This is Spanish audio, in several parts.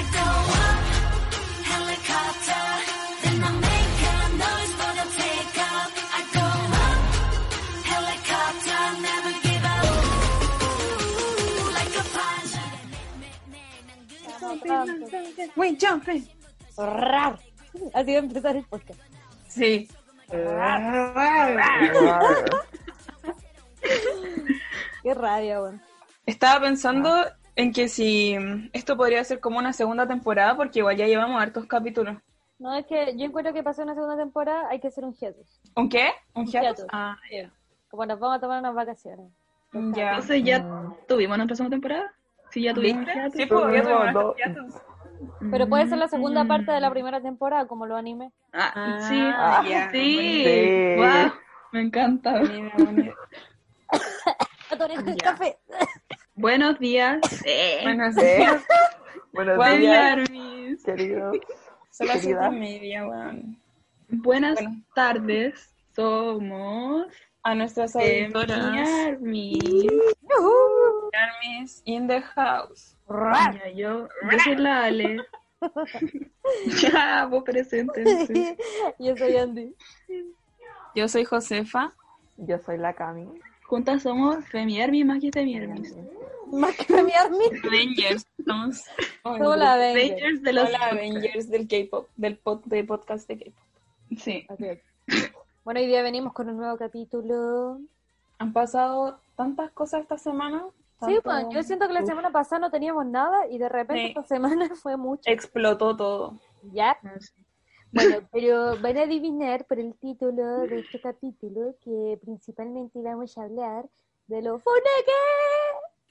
I go up, helicopter. Then I make a noise for the takeoff. I go up, helicopter. Never give up. Like a pilot. Wait, jumping. Rar. Así va a empezar el podcast. Sí. Qué rabia, weón. Estaba pensando en que si mm, esto podría ser como una segunda temporada, porque igual ya llevamos hartos capítulos. No, es que yo encuentro que para hacer una segunda temporada hay que hacer un hiatus. ¿Un qué? ¿Un hiatus? hiatus. Ah, ya. Como nos vamos a tomar unas vacaciones. Ya. Entonces ya tuvimos nuestra segunda temporada. Sí, ya tuvimos. Hiatus. Sí, pues ya Tuvimos dos. hiatus. Pero puede ser la Mm. segunda parte de la primera temporada, como lo anime. Ah, Ah, sí. ya, sí. Sí. Guau, me encanta. Mira, café. Buenos días. Eh, Bueno. ¿Eh? Buenos Buen soy día. días, Armis. querido. Son las siete Querida. y media, weón. Buenas Bueno. tardes. Somos A nuestras Emi auditoras. Armis. Armis in the house. Ya, yo, yo soy la Ale. ya, vos preséntense. Yo soy Andy. Yo soy Josefa. Yo soy la Cami. Juntas somos Femi Armis más que Femi Armis. Más que mi army. Avengers. Somos Somos la Avenger. Rangers de los Hola, Avengers del K-pop, del pod, de podcast de K-pop. Sí. Es. Bueno, hoy día venimos con un nuevo capítulo. Han pasado tantas cosas esta semana. Sí, tanto- pues yo siento que la Uf, semana pasada no teníamos nada y de repente Sí. esta semana fue mucho. Explotó todo. Ya. Bueno, pero van a adivinar por el título de este capítulo que principalmente vamos a hablar de los funeques.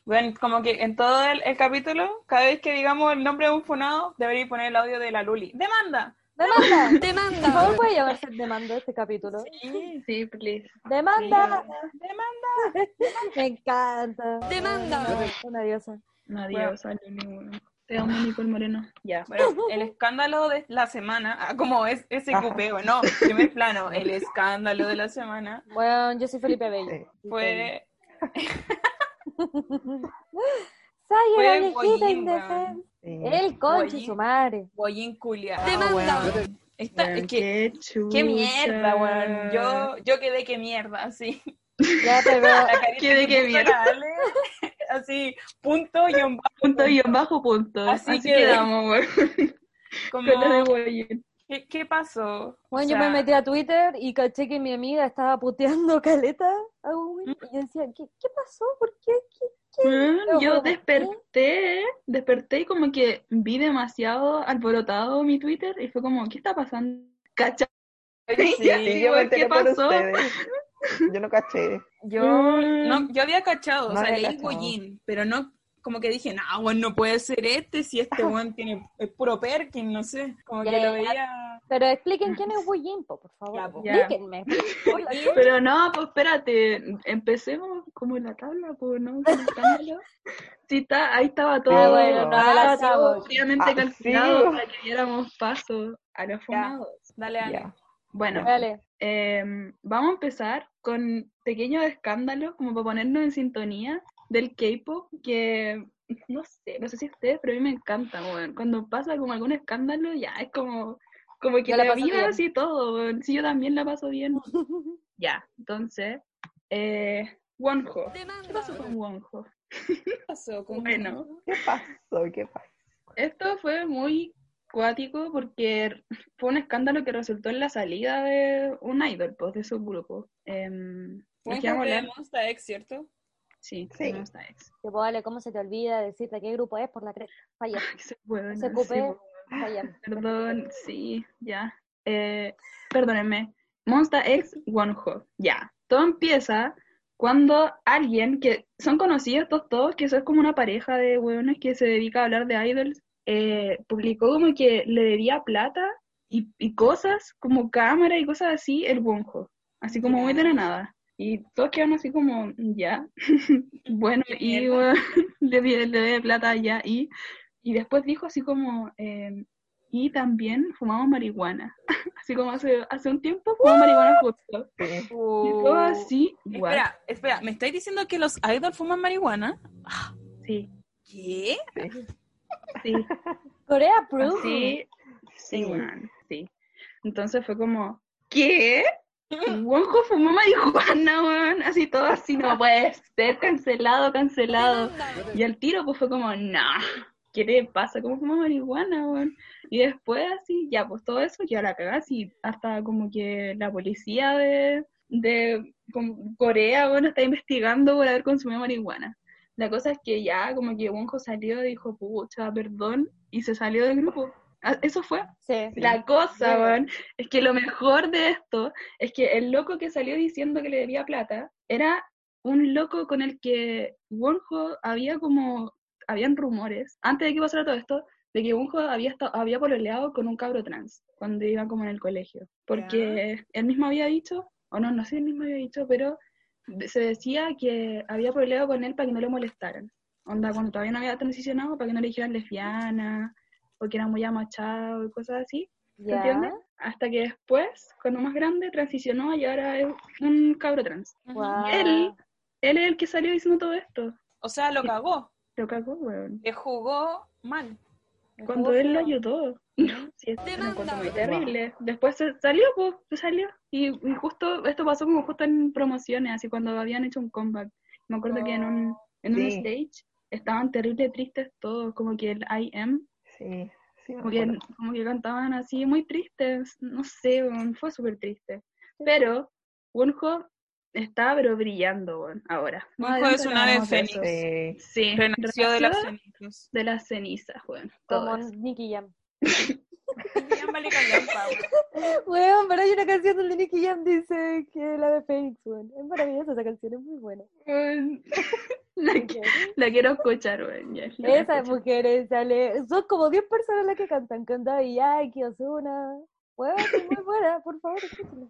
Bueno, como que en todo el, el capítulo, cada vez que digamos el nombre de un funado, debería poner el audio de la Luli. ¡Demanda! ¡Demanda! ¡Demanda! ¿Cómo puede llamarse demanda este capítulo? Sí, sí, please. ¡Demanda! ¡Demanda! Me encanta. Demanda. Una diosa. No, Dios, Luli, bueno. Te amo, Nicole Moreno. Ya. Bueno, el escándalo de la semana, ah, como es ese cupeo, no, primer plano, el escándalo de la semana Bueno, yo soy Felipe Bello. Sí. fue Soy una viejita indefensa. Sí. El conche Bollín. su madre. Bollín Culia. Demanda. Esta, Weón, es que, qué mierda, weón. Yo, yo quedé que mierda, así. Ya, pero La carita ¿Qué de que mierda? Así, punto y un bajo. Punto y en bajo punto. Así Así, que- quedamos, weón. Como, Con de. ¿qué, qué pasó? bueno, O yo me metí a Twitter y caché que mi amiga estaba puteando caleta a Owen. Y yo decía, ¿qué, qué pasó? ¿Por qué? ¿Qué? Yo desperté, desperté y como que vi demasiado alborotado mi Twitter y fue como, ¿qué está pasando? ¿Cachai? Sí, yo me ¿Qué pasó? Yo no caché. Yo, Mm. no, yo había cachado, No o sea, leí. Bollín, pero no, como que dije, no, bueno, no puede ser este si este weón tiene, es puro Perkin, no sé, como que lo veía... Pero expliquen quién es po, por favor. Ya, po. Explíquenme. Pero no, pues espérate, empecemos como en la tabla, pues, ¿no? Con el escándalo. Sí, está, ahí estaba todo, Ah, bueno, no, todo Ah, calculado sí. para que diéramos paso a los fumados. Dale, Ale. Ya. Bueno, Dale. Em, vamos a empezar con pequeños escándalos, como para ponernos en sintonía del K-pop, que no sé, no sé si ustedes, pero a mí me encanta, weón. Cuando pasa como algún escándalo, ya es como, como que Yo la la paso vida bien. así todo, weón. Sí, yo también la paso bien. ya, entonces, eh, Wonho. ¿Qué pasó con Wonho? ¿Qué pasó? con- Bueno, ¿Qué pasó? ¿Qué pasó? esto fue muy cuático porque fue un escándalo que resultó en la salida de un idol, pues, de su grupo. Em, Fue de Monsta X, ¿cierto? Sí, Sí. Monsta X. Que vale, ¿cómo se te olvida decirte qué grupo es por la cresta? Falla, se puede, Se no, ocupé. sí, falla. Perdón, sí, ya. Eh, perdónenme. Monsta X Wonho. Ya. Todo empieza cuando alguien que son conocidos estos todos, que son como una pareja de hueones que se dedica a hablar de idols, eh, publicó como que le debía plata y, y cosas, como cámara y cosas así, el Wonho. Así como muy de la nada. Y todos quedan así como, ya. bueno, y bueno, le, le debe plata ya. Y, y después dijo así como, eh, y también fumamos marihuana. así como hace, hace un tiempo fumamos marihuana juntos. Sí. Y todo así, igual. Espera, espera, ¿me estáis diciendo que los idols fuman marihuana? Sí, ¿Qué? sí. Corea Proof. Sí, Sí. weón, sí. Entonces fue como, ¿qué? Wonjo fumó marihuana, weón. Así todo así, no puede ser, cancelado, cancelado. Y al tiro pues fue como, no, ¿qué le pasa? ¿Cómo fuma marihuana, weón? Y después así, ya, pues todo eso, ya la cagás y hasta como que la policía de, de Corea, bueno, está investigando por haber consumido marihuana. La cosa es que ya como que Wonjo salió y dijo, pucha, perdón, y se salió del grupo. Ah, Eso fue. Sí. La cosa, Sí. weón, es que lo mejor de esto es que el loco que salió diciendo que le debía plata era un loco con el que Wonho había como, habían rumores, antes de que pasara todo esto, de que Wonho había, esta- había pololeado con un cabro trans cuando iba como en el colegio. Porque él mismo había dicho, o no, no sé si él mismo había dicho, pero se decía que había pololeado con él para que no le molestaran. Onda, cuando todavía no había transicionado, para que no le dijeran lesbiana, o que era muy amachado y cosas así. ¿Se entiende? Hasta que después, cuando más grande, transicionó y ahora es un cabro trans. Él, él es el que salió diciendo todo esto. O sea, lo cagó. Lo cagó, weón. Le jugó mal. Cuando él lo ayudó. Sí, es una cosa muy terrible. Después se salió, pues, se salió. Y, y justo, esto pasó como justo en promociones, así cuando habían hecho un comeback. Me acuerdo que en un, en un stage estaban terrible tristes todos, como que el I am, Sí, sí, como que, como que cantaban así muy tristes, no sé, fue súper triste. Pero Wonho está pero brillando, weón, ahora. Adelante es una ave hablamos de. Sí, Sí, Renació de las cenizas. de las cenizas, weón. todo Como. Nicky Jam. Weón. Pero hay una canción donde Nicky Jam dice que la de Fénix, weón. Es maravillosa esa canción, es muy buena. La, qui- la quiero escuchar, weón. Esas mujeres sale, son como 10 personas las que cantan, con Daddy Yankee, Ozuna. Weón, es muy buena, por favor, escúchala.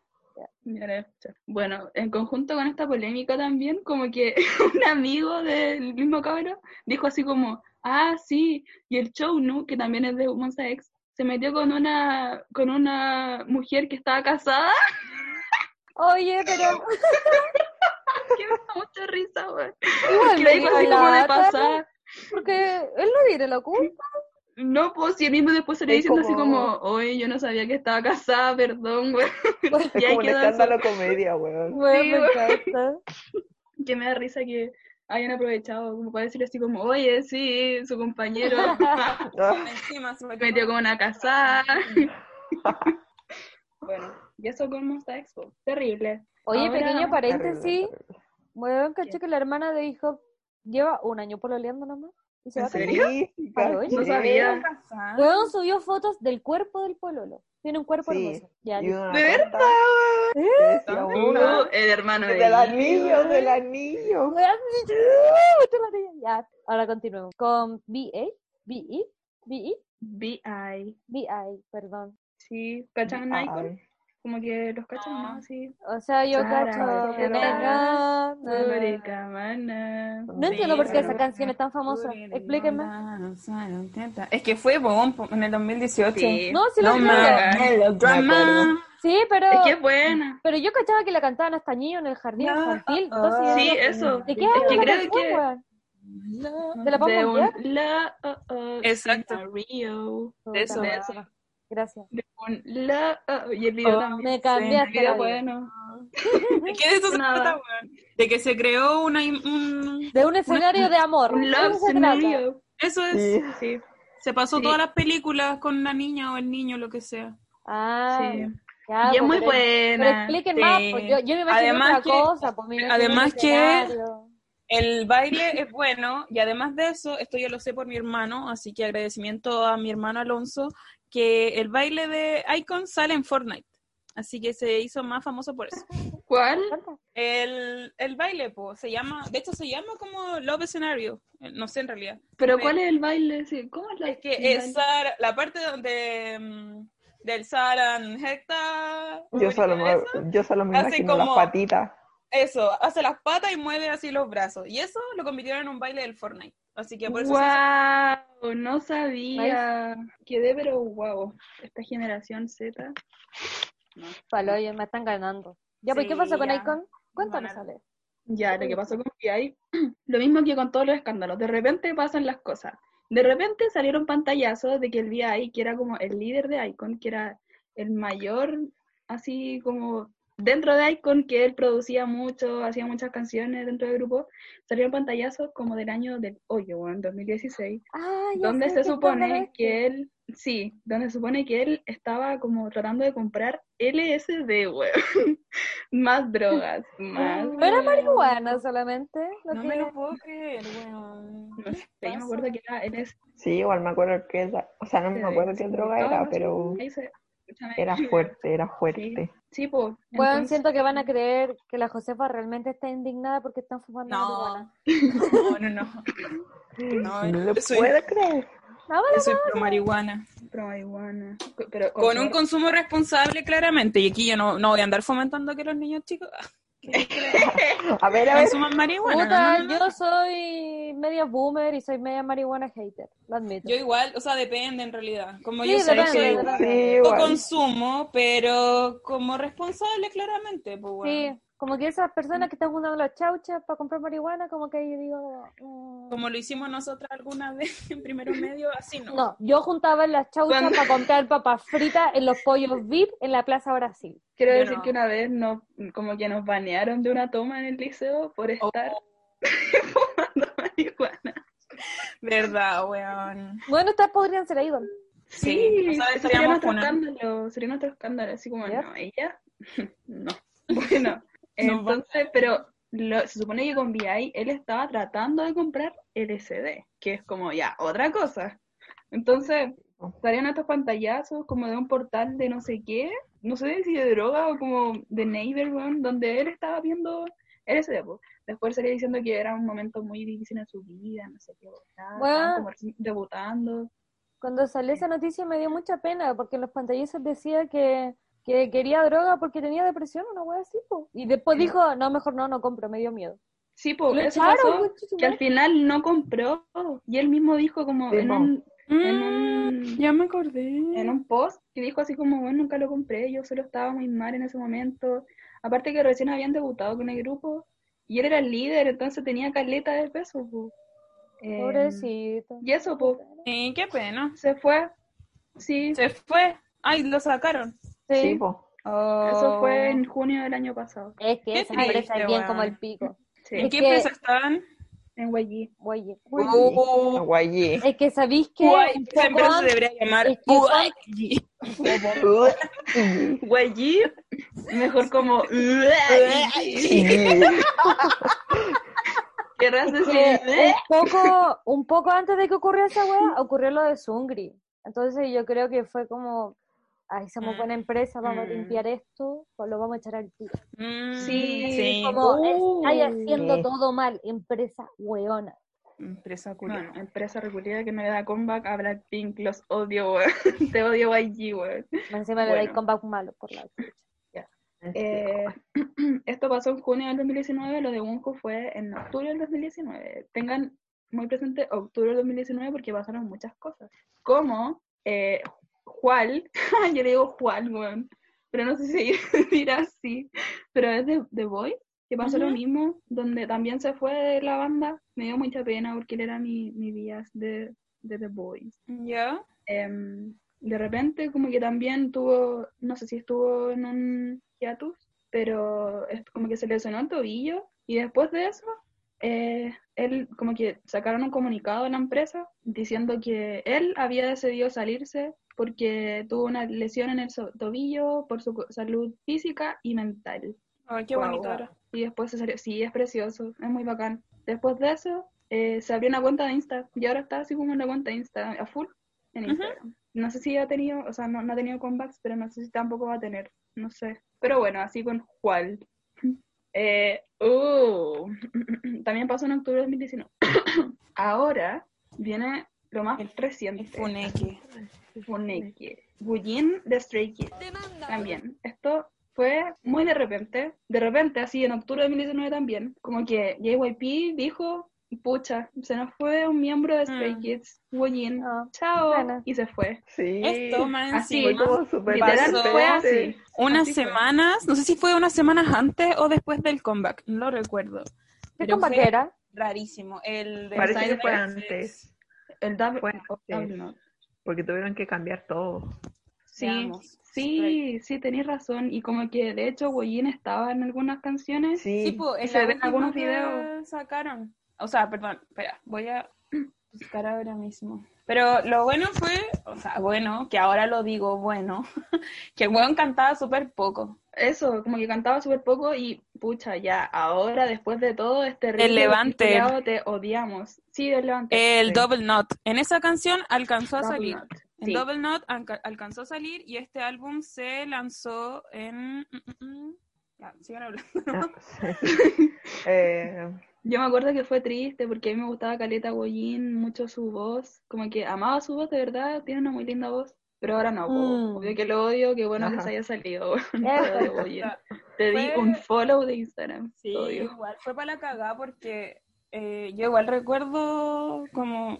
Ya la voy a escuchar. Bueno, en conjunto con esta polémica también, como que un amigo del mismo cabro dijo así como, ah, sí, y el show, ¿no? Que también es de Monsta X, se metió con una, con una mujer que estaba casada, Oye, pero que me da mucha risa, weón. igual Que me lo dijo así como de pasada. porque él no tiene la culpa. No, pues, si él mismo después se le Es diciendo así como- como, oye, yo no sabía que estaba casada, perdón, güey. es Y como un escándalo comedia, weón. Sí, me. Que me da risa que hayan aprovechado como para decirle así como, oye, sí, su compañero Ah, Encima se metió con una casada. bueno, y eso con Monsta Expo. Terrible. Oye, Ahora- pequeño paréntesis. terrible, terrible. Weón, caché que la hermana de hijo lleva un año pololeando nomás. Y se ¿En va a casar. serio? Caché. No sabía. Weón subió fotos del cuerpo del pololo. Tiene un cuerpo Sí, hermoso. Ya, ¿De verdad? una, Uh, el hermano de del anillo, del anillo. Tía. Ya, ahora continuemos. Con B.A. B.E. B.E. B.I. B.I. Perdón. Sí, ¿cachan a Icon? Como que los cachan, No. ¿no? Sí. O sea, yo Sara, cacho. ¿qué Venga. No entiendo por qué esa canción es tan famosa. Explíquenme. Es que fue boom en el 2018. Sí. No, sí lo No melodrama. Sí, pero. Es que es buena. Pero yo cachaba que la cantaban hasta niños en el jardín No, infantil. Entonces, yo Sí, eso. ¿De qué Es que creo canción, que? ¿De la de Pampa un la oh, oh, Exacto. Rio. Puta eso. De eso. Gracias. De un la oh, y el video Oh, también. Me cambiaste video la bueno. ¿De qué de eso se trata, weón? De que se creó una. un- De un escenario de amor. Un ¿De love eso es. Sí. Sí, Se pasó Sí. todas las películas con la niña o el niño, lo que sea. Ah, sí. ya, y es pues, muy pero- Pero buena. expliquen Sí. más, pues yo, yo me imaginé Además otra que- cosa, pues imaginé además que-. El baile es bueno y además de eso, esto yo lo sé por mi hermano, así que agradecimiento a mi hermano Alonso, que el baile de Icon sale en Fortnite. Así que se hizo más famoso por eso. ¿Cuál? El, el baile, pues, se llama, de hecho se llama como Love Scenario, eh, no sé en realidad. ¿Pero cuál es el baile? Sí, ¿Cómo es la Es que el es? Sara- la parte donde mm, del Saran Hecta, Yo solo me, yo solo me Hace imagino las como- patitas. Eso, hace las patas y mueve así los brazos. Y eso lo convirtieron en un baile del Fortnite. Así que por eso se ¡Wow! No sabía. Quedé, pero wow. Esta generación Z. Palo, oye, me están ganando. Ya, pues, Sí, ¿qué pasó con. Icon? Cuéntanos. Ale. Ya, lo que pasó con PI, lo mismo que con todos los escándalos. De repente pasan las cosas. de repente salieron pantallazos de que el VI, que era como el líder de Icon, que era el mayor, así como dentro de Icon, que él producía mucho, hacía muchas canciones dentro del grupo, salieron pantallazos como del año del hoyo, en 2016, Ah, ya donde sé se supone que él, sí, donde se supone que él estaba como tratando de comprar LSD, weón. más drogas, más. No era marihuana solamente. Lo No que... me lo puedo creer, weón. No sé, yo me acuerdo que era LSD. Sí, igual me acuerdo que era, o sea, no me acuerdo qué droga era, pero Ahí se- escúchame. Era fuerte, era fuerte. Sí, pues. Bueno, siento que van a creer que la Josefa realmente está indignada porque están fumando No, marihuana. no, no, no. No lo soy- puedo creer. No, Yo soy pro marihuana. Pro marihuana. Pero Con un consumo responsable, claramente. Y aquí yo no, no voy a andar fomentando que los niños chicos ah, A ver, a ver. consuman marihuana. puta, no, no, no. yo soy media boomer y soy media marihuana hater, lo admito. Yo igual, o sea, depende en realidad. Como Sí, yo depende, que depende. Sí, consumo, pero como responsable, claramente. Pues, bueno. Sí, como que esas personas que están juntando las chauchas para comprar marihuana, como que ahí yo digo... mm, Como lo hicimos nosotras alguna vez en primero medio, así no. No, yo juntaba las chauchas para comprar papas fritas en los pollos VIP en la Plaza Brasil. Quiero Yo decir no. que una vez no, como que nos banearon de una toma en el liceo por estar Oh. fumando marihuana. Verdad, weón. Bueno, ustedes podrían ser ahí, Sí, o sea, ese sería nuestro escándalo, sería nuestro escándalo, así como, ¿Ya? no, ella, no. Bueno, entonces, pero lo- se supone que con VI él estaba tratando de comprar LCD, que es como ya otra cosa. Entonces, salían estos pantallazos como de un portal de no sé qué, no sé si de droga o como de Neighbor, donde él estaba viendo LCD. Después salía diciendo que era un momento muy difícil en su vida, no sé qué, Bueno. como debutando. Cuando salió esa noticia me dio mucha pena porque en los pantallazos decía que, que quería droga porque tenía depresión, una wea así, po. Y después Sí. dijo, no, mejor no, no compro, me dio miedo. Sí, pues eso echaron, pasó, concha su que al final no compró y él mismo dijo como Sí, en un, en Mm, un ya me acordé. en un post que dijo así como, bueno, nunca lo compré, yo solo estaba muy mal en ese momento. Aparte que recién habían debutado con el grupo y él era el líder, entonces tenía caleta de peso. po. Eh, Pobrecito. y eso, pues, Sí, qué pena. se fue. Sí, Se fue. Ay, lo sacaron. Sí, po. eso fue en junio del año pasado. Es que Qué esa empresa triste, es bien como el pico. Sí, ¿En Es qué que- empresa están? en Uh, Guayí. es que sabéis que Guay, un esa poco empresa se debería llamar es que mejor como... ¿Querrás que decir? un poco, un poco antes de que ocurriera esa weá, ocurrió lo de Sungri. Entonces yo creo que fue como, ay, somos buena empresa, vamos a Mm. limpiar esto, pues lo vamos a echar al tiro. Mm, Sí, sí. Como Uh, estáis haciendo sí. todo mal, empresa weona. Empresa culiada. Bueno, empresa reculada que no le da comeback a Blackpink, los odio, weón. Te odio YG, weón. Encima le dais Bueno. comeback malo por la. Eh, esto pasó en junio del 2019, lo de Wonho fue en octubre del 2019. Tengan muy presente octubre del 2019 porque pasaron muchas cosas. Como eh, Juan, yo le digo Juan, weón, pero no sé si se dirá así, pero es de The Boy, que pasó lo Ujú. mismo, donde también se fue de la banda. Me dio mucha pena porque él era mi, mi bias de, de The Boys. ¿Ya? Em, de repente como que también tuvo, no sé si estuvo en un hiatus, pero es como que se lesionó el tobillo y después de eso, eh, él como que sacaron un comunicado de la empresa diciendo que él había decidido salirse porque tuvo una lesión en el so- tobillo por su salud física y mental. Ay, qué bonito era. Y después se salió, sí, es precioso, es muy bacán. Después de eso, eh, se abrió una cuenta de Insta y ahora está así como una cuenta de Insta a full en. Instagram. No sé si ha tenido, o sea, no, no ha tenido comebacks, pero no sé si tampoco va a tener, no sé. Pero bueno, así con Juan. Eh, uh, también pasó en octubre de 2019. ahora viene lo más El- reciente. El funeque. Funeki. Bullin de Stray Kids. También. Esto fue muy de repente. De repente, así en octubre de 2019 también. Como que JYP dijo, pucha, se nos fue un miembro de Stray Mm. Kids, Bullin. No, Chao. Y se fue. Sí. Esto más Así, Fue como Literal pasó fue así. Unas Así fue. semanas, no sé si fue unas semanas antes o después del comeback, no lo recuerdo. ¿Qué Pero comeback fue era? rarísimo. El de Parece que fue antes. El double, Fue o antes. Porque tuvieron que cambiar todo. Sí, Veamos. sí, sí, tenéis razón. Y como que de hecho Woyin estaba en algunas canciones. Sí. Sí, po, en se ven algunos videos. sacaron. O sea, perdón, espera, voy a buscar ahora mismo. Pero lo bueno fue, o sea, bueno, que ahora lo digo bueno, que el weón cantaba súper poco. Eso, como que cantaba súper poco y pucha, ya, ahora después de todo este El Levante. te odiamos. Sí, el levante. El Sí. Double Knot. En esa canción alcanzó a Double salir. knot. En Sí. Double Knot alca- alcanzó a salir y este álbum se lanzó en... mm, mm, mm. Ya, sigan hablando. Ah, sí. Eh, Yo me acuerdo que fue triste porque a mí me gustaba Caleta Goyin, mucho su voz, como que amaba su voz, de verdad, tiene una muy linda voz, pero ahora no. Mm. obvio que lo odio, qué bueno que se haya salido, te odio, Goyin. Te di Fue- un follow de Instagram, Sí, odio. igual fue para la cagada porque eh, yo igual recuerdo como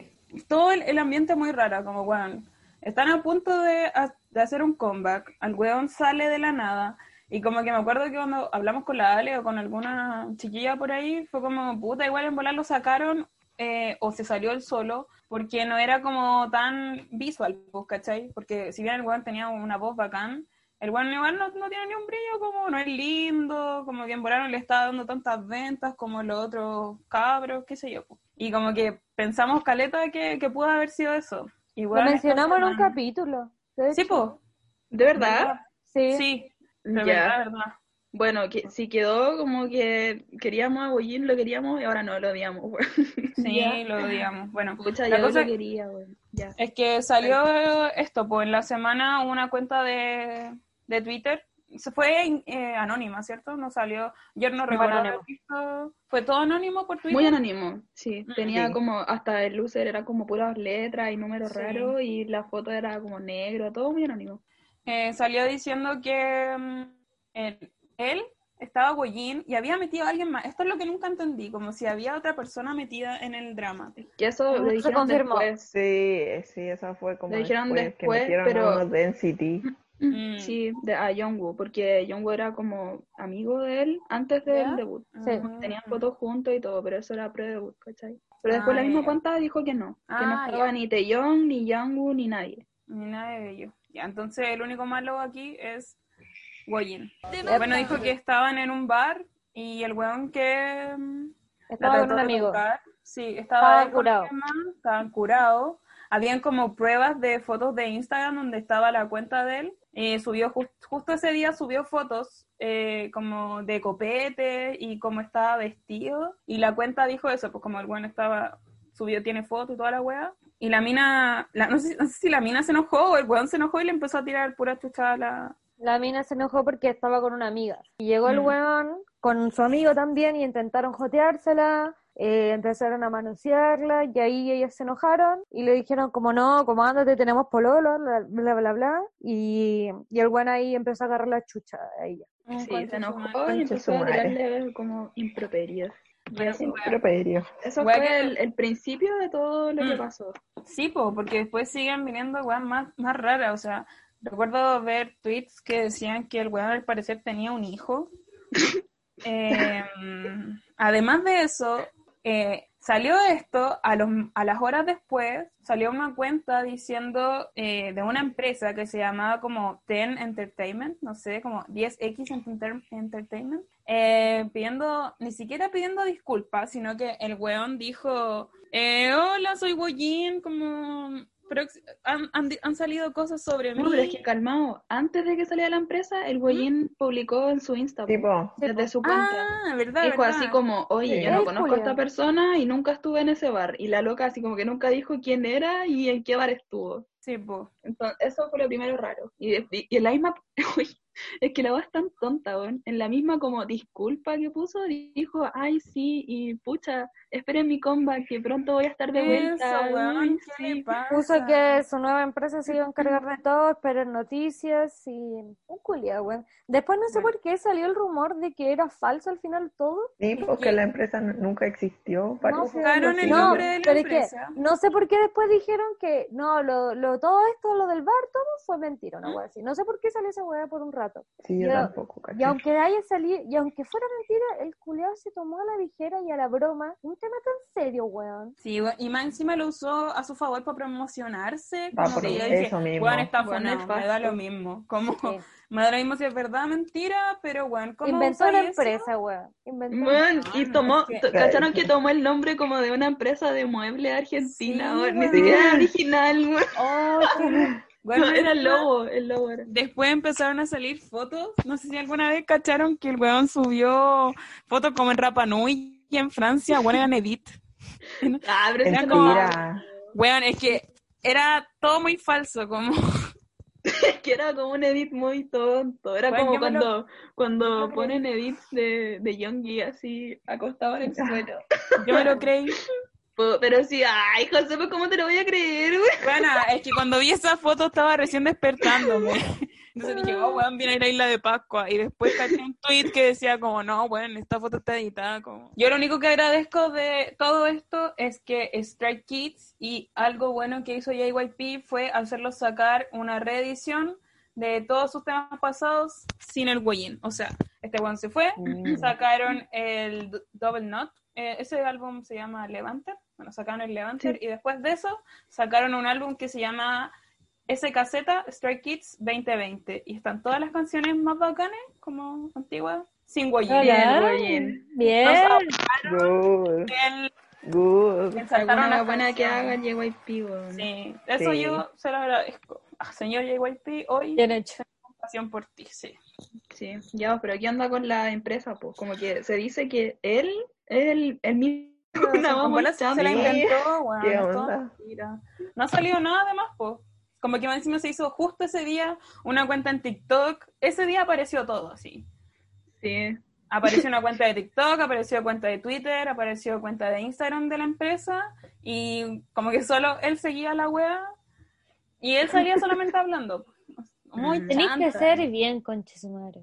todo el, el ambiente muy raro, como bueno, están a punto de, de hacer un comeback, al weón sale de la nada y como que me acuerdo que cuando hablamos con la Ale o con alguna chiquilla por ahí, fue como puta, igual en volar lo sacaron eh, o se salió él solo porque no era como tan visual, pues, ¿cachai? Porque si bien el weón tenía una voz bacán, el weón igual no, no tiene ni un brillo, como no es lindo, como que en volar no le está dando tantas ventas como los otros cabros, qué sé yo. po. Y como que pensamos, Caleta, que, que pudo haber sido eso. Lo Igual mencionamos en un capítulo. Sí, po. ¿De verdad? Sí. Sí, de Ya. verdad, verdad. Bueno, que si quedó como que queríamos a lo queríamos y ahora no lo odiamos, weón. Sí, Ya. lo odiamos. Bueno, Pucha, La yo cosa- lo quería. Es que salió esto, pues en la semana una cuenta de, de Twitter, se fue eh, anónima, ¿cierto? No salió, yo no recuerdo visto, fue todo anónimo por Twitter. Muy anónimo, sí. Mm. Tenía Sí. como, hasta el loser era como puras letras y números Sí. raros y la foto era como negro, todo muy anónimo. Eh, salió diciendo que mm, él, estaba Goyin y había metido a alguien más. Esto es lo que nunca entendí, como si había otra persona metida en el drama. Que eso No lo se dijeron confirmó. después. sí, sí, esa fue como Lo dijeron después, después, que metieron pero- de NCT. Mm. Sí, de, a Jungwoo, porque Jungwoo era como amigo de él antes del ¿Ya? debut. Sí. Ah. Tenían fotos juntos y todo, pero eso era pre-debut, ¿cachai? Pero después Ah, la misma cuenta dijo que no, que no Ah, estaba ya. ni Taeyong, ni Jungwoo, ni nadie. Ni nada de ello. Ya, entonces el único malo aquí es Goyin. Yep. Bueno, dijo que estaban en un bar y el weón que mm, Estaba con un amigo. tocar, sí, Estaba estaba él con curado. alguien más, estaban curados. Habían como pruebas de fotos de Instagram donde estaba la cuenta de él. Y subió jus- justo ese día subió fotos eh, como de copete y cómo estaba vestido. Y la cuenta dijo eso, pues como el weón estaba, subió, tiene foto y toda la wea. Y la mina, la- no, sé, no sé si la mina se enojó o el weón se enojó y le empezó a tirar pura chucha a la... La mina se enojó porque estaba con una amiga. Y llegó el Mm. weón con su amigo también y intentaron joteársela, eh, empezaron a manosearla y ahí ellas se enojaron y le dijeron como no, como ándate, tenemos pololo, bla, bla, bla, bla. Y, y el weón ahí empezó a agarrar la chucha a ella. Sí, se enojó y empezó a tirarle como improperios. Eso, pediría. eso fue que- el, el principio de todo lo que Mm. pasó. Sí, po, porque después siguen viniendo weas más, más raras. O sea, recuerdo ver tweets que decían que el weón al parecer tenía un hijo. Eh, además de eso, eh, salió esto, a, los, a las horas después salió una cuenta diciendo eh, de una empresa que se llamaba como Ten Entertainment, no sé, como 10X Enter- Entertainment, eh, pidiendo, ni siquiera pidiendo disculpas, sino que el weón dijo, eh, hola, soy Woyin, como... Han, han, han salido cosas sobre mí. No, pero es que calmado, antes de que saliera la empresa, el Goyin publicó en su Insta, po, Tipo, desde su cuenta. Ah, verdad, Dijo verdad. así como, oye, Sí. yo no conozco a esta persona y nunca estuve en ese bar. Y la loca así como que nunca dijo quién era y en qué bar estuvo. Sí, po. Entonces, eso fue lo primero raro. Y, de- y en la misma, es que la voz es tan tonta, weón. En la misma como disculpa que puso, dijo, ay, sí, y pucha, esperen mi comeback, que pronto voy a estar de vuelta. Eso, weón, ¿qué sí. le pasa? Puso que su nueva empresa se iba a encargar de todo, esperar noticias y un culiao, weón. Después no sé Bueno. por qué salió el rumor de que era falso al final todo. sí, porque la empresa nunca existió. parece, buscaron el así. No, nombre de la pero es que empresa. no sé por qué después dijeron que no, lo, lo, todo esto, lo del bar, todo fue mentira, una wea así. No sé por qué salió esa wea por un rato. Rato. Sí, yo Yo- tampoco, Y aunque haya salido, y aunque fuera mentira, el culiao se tomó a la ligera y a la broma un tema tan serio, weón. Sí, we- y más encima lo usó a su favor para promocionarse. Ah, Como por que yo dije, mismo. weón, está Weón, funado, me da lo mismo. Como, Sí. me da lo mismo si es verdad mentira, pero weón, ¿cómo Inventó una eso? empresa, weón. Inventó una- Weón, y no, tomó, es que- ¿cacharon que tomó el nombre como de una empresa de muebles argentina? Sí, weón? Ni siquiera era original, weón. Oh, No, era el logo, el logo era. Después empezaron a salir fotos. No sé si alguna vez cacharon que el weón subió fotos como en Rapa Nui y en Francia, weón, eran edit. Ah, pero Era como-. Weón, es que era todo muy falso, como es que era como un edit muy tonto. Era Bueno, como lo- cuando, cuando ponen edits de, de Youngie así acostado en el suelo. yo me lo creí. Pero sí, ay, José, pues ¿cómo te lo voy a creer, güey? Bueno, es que cuando vi esa foto estaba recién despertándome. Entonces dije, oh, weón, viene a la isla de Pascua. Y después caché un tweet que decía como, no, weón, esta foto está editada. Como... Yo lo único que agradezco de todo esto es que Strike Kids y algo bueno que hizo JYP fue hacerlos sacar una reedición de todos sus temas pasados sin el Weyin. O sea, este weón se fue, Mm. sacaron el Double Knot. eh, ese álbum se llama Levanter. Bueno, sacaron el Levanter y después de eso sacaron un álbum que se llama S caseta Strike Kids 2020 y están todas las canciones más bacanes como antiguas sin. Hola. Goyen. Bien. Good. El- Good. Alguna las buena que haga. JYP, weón. Sí, eso Sí. yo se lo agradezco. Ah, señor JYP, hoy Bien hecho. pasión por ti, sí. Sí, ya, pero ¿qué onda con la empresa? Pues como que se dice que él es el, el mismo. Una bomba se la inventó, mentira. No ha salido nada de más, po. Como que más encima se hizo justo ese día una cuenta en TikTok. Ese día apareció todo, así. Sí, Apareció una cuenta de TikTok, apareció cuenta de Twitter, apareció cuenta de Instagram de la empresa y como que solo él seguía la wea y él salía solamente hablando. Muy Mm. Tenés que ser bien, conche su madre.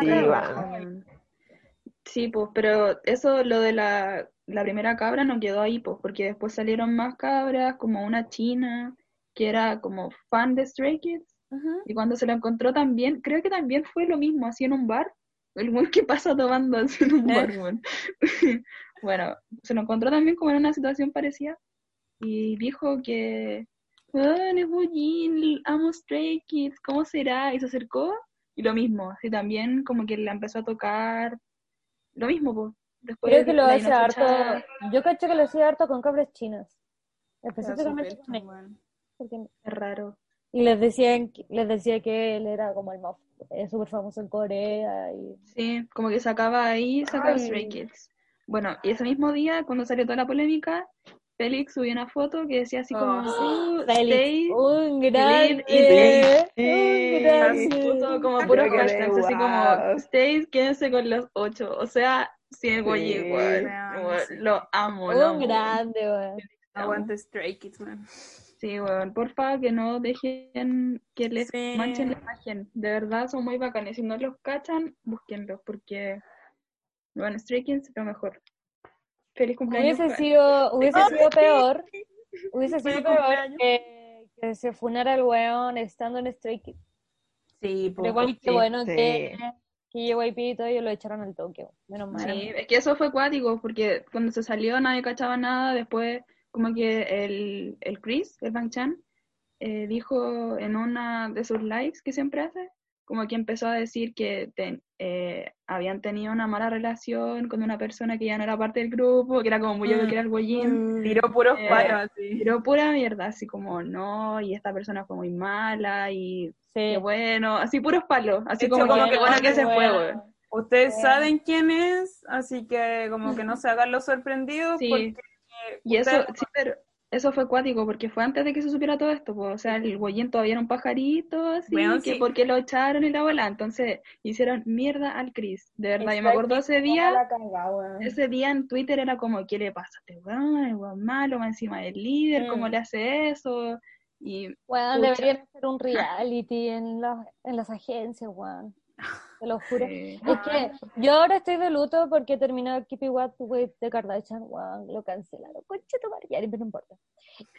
Sí. Sí, pues, pero eso, lo de la, la primera cabra no quedó ahí, pues, porque después salieron más cabras, como una china, que era como fan de Stray Kids, y cuando se lo encontró también, creo que también fue lo mismo, así en un bar, el buen que pasa tomando así en un bar, Eh. weón. Bueno, se lo encontró también como en una situación parecida, y dijo que, es Bullín, amo Stray Kids, ¿cómo será? Y se acercó, y lo mismo, así también como que la empezó a tocar, lo mismo, pues. Después Creo que lo hace harto. Yo caché que lo hacía harto con cabras chinas. Específicamente con chingón. porque- Es raro. Y les decían, les decía que él era como el más súper famoso en Corea y Sí, como que sacaba ahí, sacaba Ay. Stray Kids. Bueno, y ese mismo día, cuando salió toda la polémica, Félix subió una foto que decía así como, Oh, "Uh, Félix, stay", un grande, y Lead. un Sí. grande. puso como puros hashtags, así como, guau. stay, quédense con los ocho. O sea, sí, es güey, Sí. igual. Sí. Lo amo, lo amo. Un grande, weón. Aguante Stray Kids, man. Sí, weón, porfa, que no dejen que les Sí. manchen la imagen. De verdad, son muy bacanes. Si no los cachan, búsquenlos, porque, bueno, Stray Kids es lo mejor. Feliz cumpleaños. Hubiese sido, hubiese sido peor, hubiese sido peor que, que se funara el weón estando en Stray Kids. Sí, Pero igual que sí, bueno sí. que, que JYP y todo ellos lo echaron al toque. Menos mal. Sí, es que eso fue cuático, porque cuando se salió nadie cachaba nada, después como que el, el Chris, el Bang Chan, eh, dijo en una de sus lives que siempre hace, como que empezó a decir que ten- eh, habían tenido una mala relación con una persona que ya no era parte del grupo, que era como muy obvio que era el Goyin, Tiró puros Eh, palos, así. pero pura mierda, así como no, y esta persona fue muy mala, y Sí. qué bueno, así puros palos, así Hecho como, que bueno que se fue, weón. Ustedes Sí. saben quién es, así que como que no se hagan los sorprendidos Sí. porque Y eso, sí, pero eso fue cuático, porque fue antes de que se supiera todo esto, pues, o sea, el Goyen todavía era un pajarito, así, Weón, que sí. porque lo echaron y la bola, entonces hicieron mierda al Chris, de verdad, yo me acuerdo ese día, ese día en Twitter era como, ¿qué le pasa a este weón? Malo, va encima del líder, ¿cómo Mm. le hace eso? Y Pucha. deberían hacer un reality en, las en las agencias, weón. Te lo juro. eh, Es que yo ahora estoy de luto porque terminó Keep It What With de Kardashian, weón, lo cancelaron. Concha tu madre, pero no importa.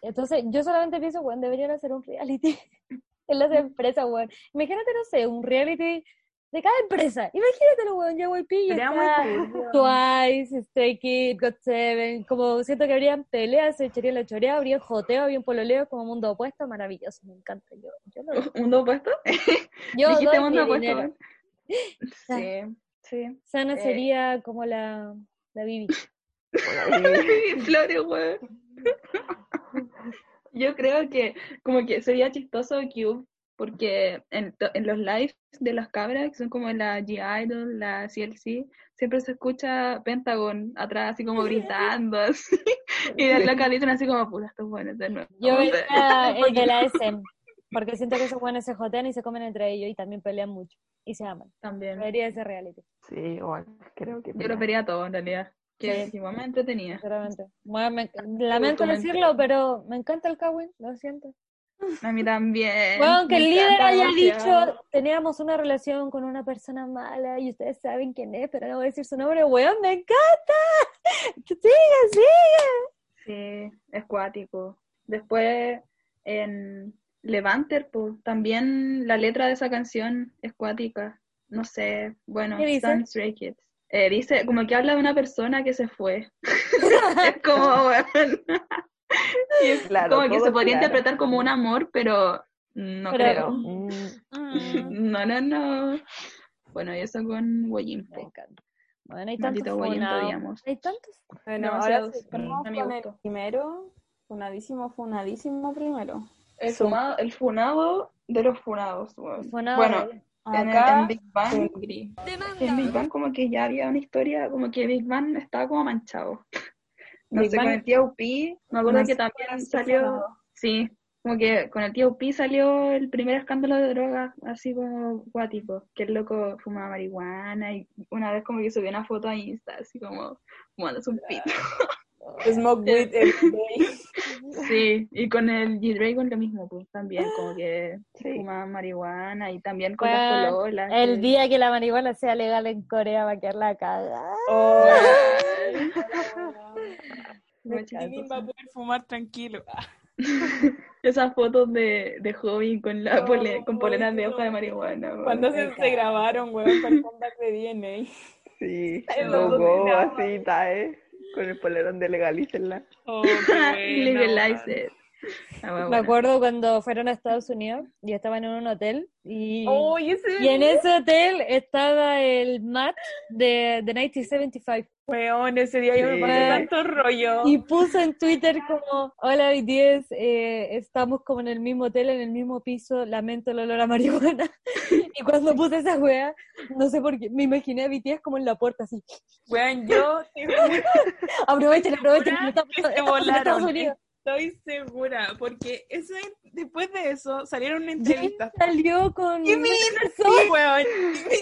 Entonces, yo solamente pienso, weón, deberían hacer un reality en las empresas, weón. Imagínate, no sé, un reality de cada empresa. Imagínatelo, weón, JYP y está turbio. Twice, Stray Kids, God7, como siento que habrían peleas, se echarían la chorea, habría joteo, habría pololeo como mundo opuesto, maravilloso, me encanta. Yo, yo, lo- ¿Mundo opuesto? yo Dijiste mundo opuesto. dinero. Sí, sí. Sana Eh. sería como la, la Bibi. Flores, weón. Yo creo que como que sería chistoso Cube porque en, los lives de las cabras, que son como la G-Idol, la CLC, siempre se escucha Pentagon atrás así como gritando así. Y de la dicen así como, puta, estos buenos de nuevo. Yo de- el de la SM, porque siento que esos buenos se jotean y se comen entre ellos y también pelean mucho y se aman. También. Vería ese reality, Sí, igual, creo que. Yo lo vería todo en realidad. Que Sí. igual me entretenía. Bueno, me- lamento decirlo, pero me encanta el Kawin, lo siento. A mí también. Bueno, que el líder haya demasiado. dicho, teníamos una relación con una persona mala y ustedes saben quién es, pero no voy a decir su nombre, weón, me encanta. Siga, siga. Sí, es cuático. Después, en Levanter, pues, también la letra de esa canción es cuática. No sé, bueno, ¿Qué dice? están Stray Kids. Eh, dice, como que habla de una persona que se fue. es como. Y es Claro, como que se podría claro. interpretar como un amor, pero no Pero- creo. Mm, Mm. No, no, no. Bueno, y eso con. Me encanta. Bueno, hay tantos funados. odiamos. Hay tantos. Bueno, ahora sí, con el primero. Funadísimo, funadísimo primero. El, fumado, el funado de los funados. Funado Bueno, de- en, el- Acá, en Big Bang, Sungri. en Big Bang como que ya había una historia, como que Big Bang estaba como manchado. No Big sé, Bang- con el tío Upi, me acuerdo No que también sí, salió, funado. sí, como que con el tío Upi salió el primer escándalo de drogas, así como guático, que el loco fumaba marihuana y una vez como que subió una foto a Insta, así como fumándose un pito. Smoke weed every day. Sí, y con el G-Dragon lo mismo, pues también, como que Sí. fumaba marihuana y también con Bueno, las pololas. El que- día que la marihuana sea legal en Corea va a quedar la cagada. Jimin va a poder fumar tranquilo. Esas fotos de, de joven con la Oh, pole- con poleras de no. hoja de marihuana. Cuando se, se grabaron, weón, para el comeback de DNA. Sí, Ay, no los go, dominados. así, tae, con el polerón de legalícenla. Oh, Legalize it. Ah, bueno, Me acuerdo cuando fueron a Estados Unidos y estaban en un hotel y, Oh, y en ese hotel estaba el match de, de 1975 weón, ese día yo me pasé tanto rollo. y puso en Twitter como hola BTS, eh, estamos como en el mismo hotel, en el mismo piso, lamento el olor a marihuana y cuando puse esa wea, no sé por qué, me imaginé a BTS como en la puerta así, Weón, yo aprovechen, aprovechen, estamos, estamos en Estados. Unidos. Estoy segura, porque ese, después de eso salieron entrevistas. Salió con... Jimin, sí, weón,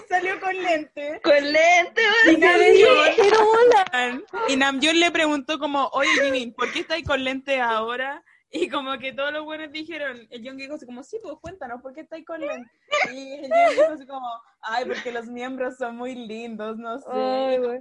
salió con lente. Con lente, Y Namjoon, y Namjoon le preguntó como, oye Jimin, ¿por qué estáis con lente ahora? Y como que todos los buenos dijeron, el John dijo así como, sí, pues cuéntanos, ¿por qué estáis con lente? Y el John dijo así como, ay, porque los miembros son muy lindos, no sé. Ay, güey.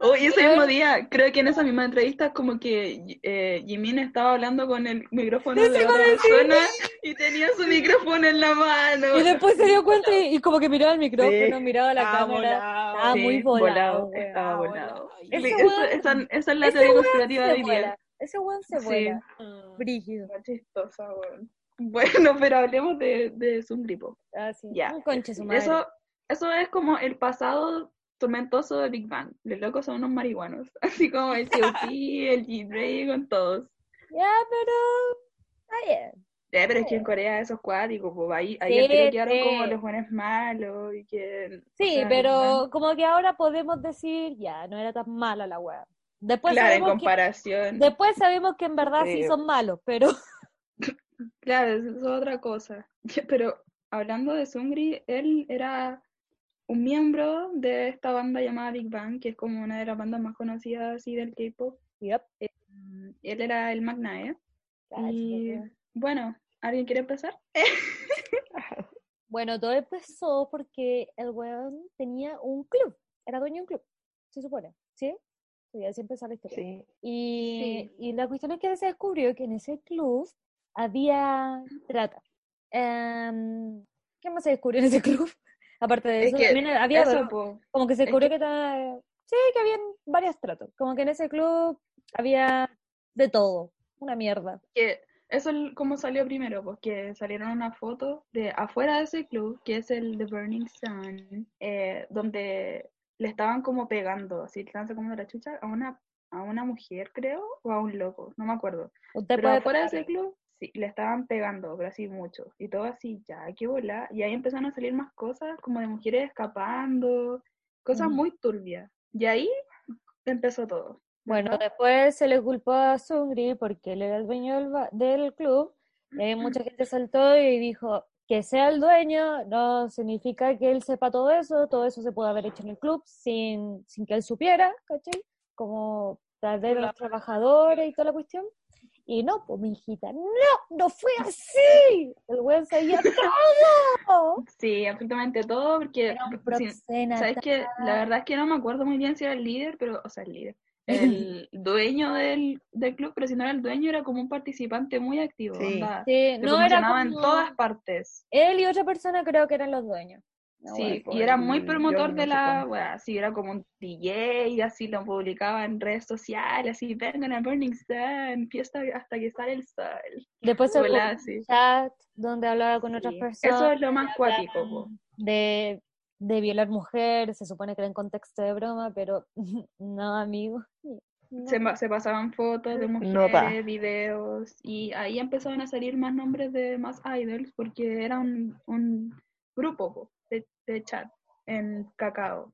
Oh, y ese mismo día, creo que en esa misma entrevista, como que eh, Jimin estaba hablando con el micrófono de otra persona y tenía su micrófono en la mano. Y después se dio cuenta y, y como que miraba el micrófono, Sí. miraba la Ah, cámara. volado. Estaba muy volado, weón. estaba Ah, volado. volado. Esa, esa- esa es la teoría conspirativa de hoy día. Ese weón se Sí. vuela. Mm. Brígido. Está chistosa, weón. Bueno, pero hablemos de, de Sungripo. Ah, sí. Ya. Un conche su madre. Eso, eso es como el pasado tormentoso de Big Bang. Los locos son unos marihuanos. Así como el T.O.P., el G-Dragon, todos. Ya, pero... Está bien. Eh, pero es que en Corea eso es cuático, pues ahí, ahí Sí, tiro quedaron sí. como los buenos malos y que... Sí, o sea, pero como que ahora podemos decir, ya, no era tan mala la weá. Después Claro, en que... comparación. Después sabemos que en verdad sí Sí. son malos, pero... Claro, eso es otra cosa. Pero hablando de Sungri, él era un miembro de esta banda llamada Big Bang, que es como una de las bandas más conocidas así del K-pop. Yep. Mm, Él era el Magnae. Cacha, Y bueno, ¿alguien quiere empezar? Bueno, todo empezó porque el weón tenía un club, era dueño de un club, se supone, ¿sí? Sí, así empezó la historia. Sí. Y, y la cuestión es que se descubrió que en ese club había trata. Em, ¿Qué más se descubrió en ese club? Aparte de Es eso, que también había eso, como que se es descubrió que- que, sí, que habían varios tratos. Como que en ese club había de todo, una mierda. que eso es como salió primero, pues que salieron una foto de afuera de ese club, que es el The Burning Sun, eh, donde le estaban como pegando, así, le estaban sacando la chucha a una, a una mujer, creo, o a un loco, no me acuerdo. Usted Pero puede afuera de ese club, sí, le estaban pegando, pero así mucho. Y todo así, ya, qué bola. Y ahí empezaron a salir más cosas, como de mujeres escapando, cosas Ujú. muy turbias. Y ahí empezó todo. Bueno, después se le culpó a Sungri porque él era el dueño del, club. Y ahí mucha gente saltó y dijo que sea el dueño no significa que él sepa todo eso, todo eso se puede haber hecho en el club sin, sin que él supiera, ¿cachai? Como perder a los trabajadores y toda la cuestión. Y no, pues mi hijita, no, no fue así. El güey sabía todo. Sí, absolutamente todo, porque Era un proxeneta. sabes que la verdad es que no me acuerdo muy bien si era el líder, pero, o sea, el líder, el dueño del, del club, pero si no era el dueño, era como un participante muy activo, Sí. onda, Sí, no era promocionaba en como- todas partes. Él y otra persona creo que eran los dueños. No, Sí, bueno, y era muy promotor John de la, weá, sí, era como un DJ, y así lo publicaba en redes sociales, así, vengan a Burning Sun, fiesta hasta que sale el sol. Después se sí. chat donde hablaba con otras personas. Eso es lo más cuático. De, de violar mujeres, se supone que era en contexto de broma, pero no, amigo. Se, se pasaban fotos de mujeres, No videos, y ahí empezaron a salir más nombres de más idols, porque era un, un grupo po, de, de chat en Cacao.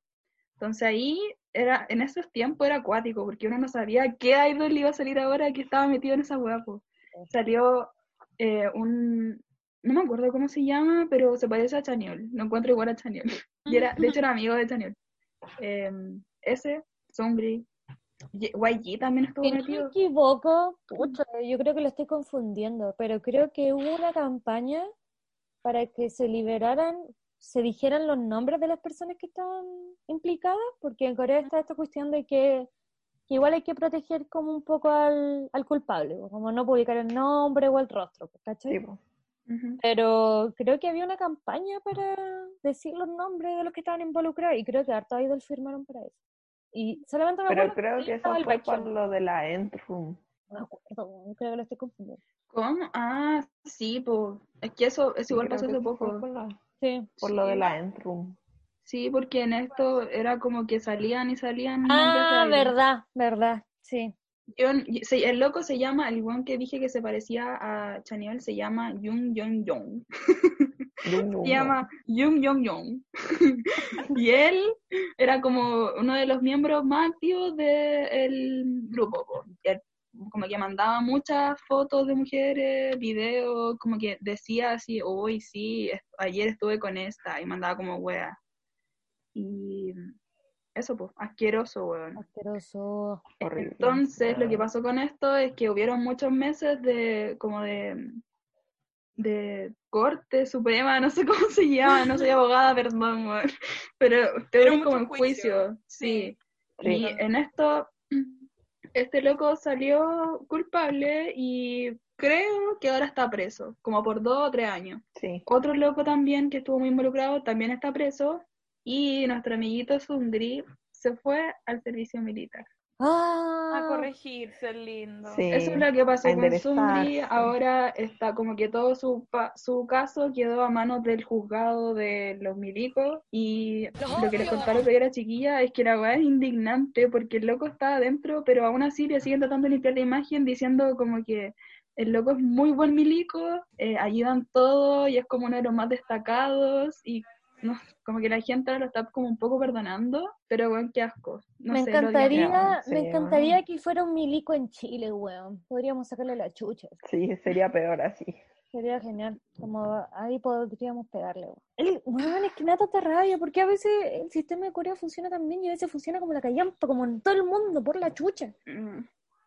Entonces ahí, era en esos tiempos era acuático, porque uno no sabía qué idol iba a salir ahora que estaba metido en esa hueá. po. Salió eh, un, no me acuerdo cómo se llama, pero se parece a Chaniol, lo encuentro igual a Chaniol. Y era, de hecho era amigo de Chaniol. Em, ese, Sungri, Ye- YG también estuvo Si no me equivoco, yo creo que lo estoy confundiendo, pero creo que hubo una campaña para que se liberaran, se dijeran los nombres de las personas que estaban implicadas, porque en Corea está esta cuestión de que, que igual hay que proteger como un poco al, al culpable, como no publicar el nombre o el rostro, ¿cachai? Sí. Ujú. Pero creo que había una campaña para decir los nombres de los que estaban involucrados y creo que harto idols firmaron para eso. Y solamente me Pero creo que eso fue por lo de la Entroom. No me acuerdo, creo que lo estoy confundiendo. ¿Cómo? Ah, sí, pues. Es que eso, eso igual pasó hace poco. por, la- Sí. por lo de Sí. la Entroom. Sí, porque en esto era como que salían y salían Ah, verdad, verdad, sí. Yo- el loco se llama, el one que dije que se parecía a Chaniol se llama Jung Jong Jong. Se llama Jung Jong Jong. y él era como uno de los miembros más activos del grupo. él como que mandaba muchas fotos de mujeres, videos, como que decía así, hoy sí, ayer estuve con esta, y mandaba como wea. Y eso, pues, asqueroso, weón. Asqueroso. horrible. Entonces, lo que pasó con esto es que hubieron muchos meses de, como de, de corte suprema, no sé cómo se llama, no soy abogada, perdón, weón. pero estuvieron como en juicio, sí. Sí. Y en esto, este loco salió culpable y creo que ahora está preso, como por dos o tres años. Sí. Otro loco también que estuvo muy involucrado también está preso y nuestro amiguito Sundri se fue al servicio militar. Ah, A corregirse, lindo. Sí. Eso es lo que pasó con Sundri. Ahora está como que todo su, su caso quedó a manos del juzgado de los milicos. Y lo que les contaron que era chiquilla es que la weá es indignante porque el loco está adentro, pero aún así le siguen tratando de limpiar la imagen diciendo como que el loco es muy buen milico, eh, ayudan todo y es como uno de los más destacados. Y no, como que la gente ahora lo está como un poco perdonando, pero weón, qué asco. No me sé, encantaría, Sí, me bueno. encantaría que fuera un milico en Chile, weón. Podríamos sacarle la chucha. Sí, sería peor así. Sería genial. Como ahí podríamos pegarle, weón. El, weón, es que me da tanta rabia, porque a veces el sistema de Corea funciona tan bien y a veces funciona como la callampa, como en todo el mundo, por la chucha. Mm,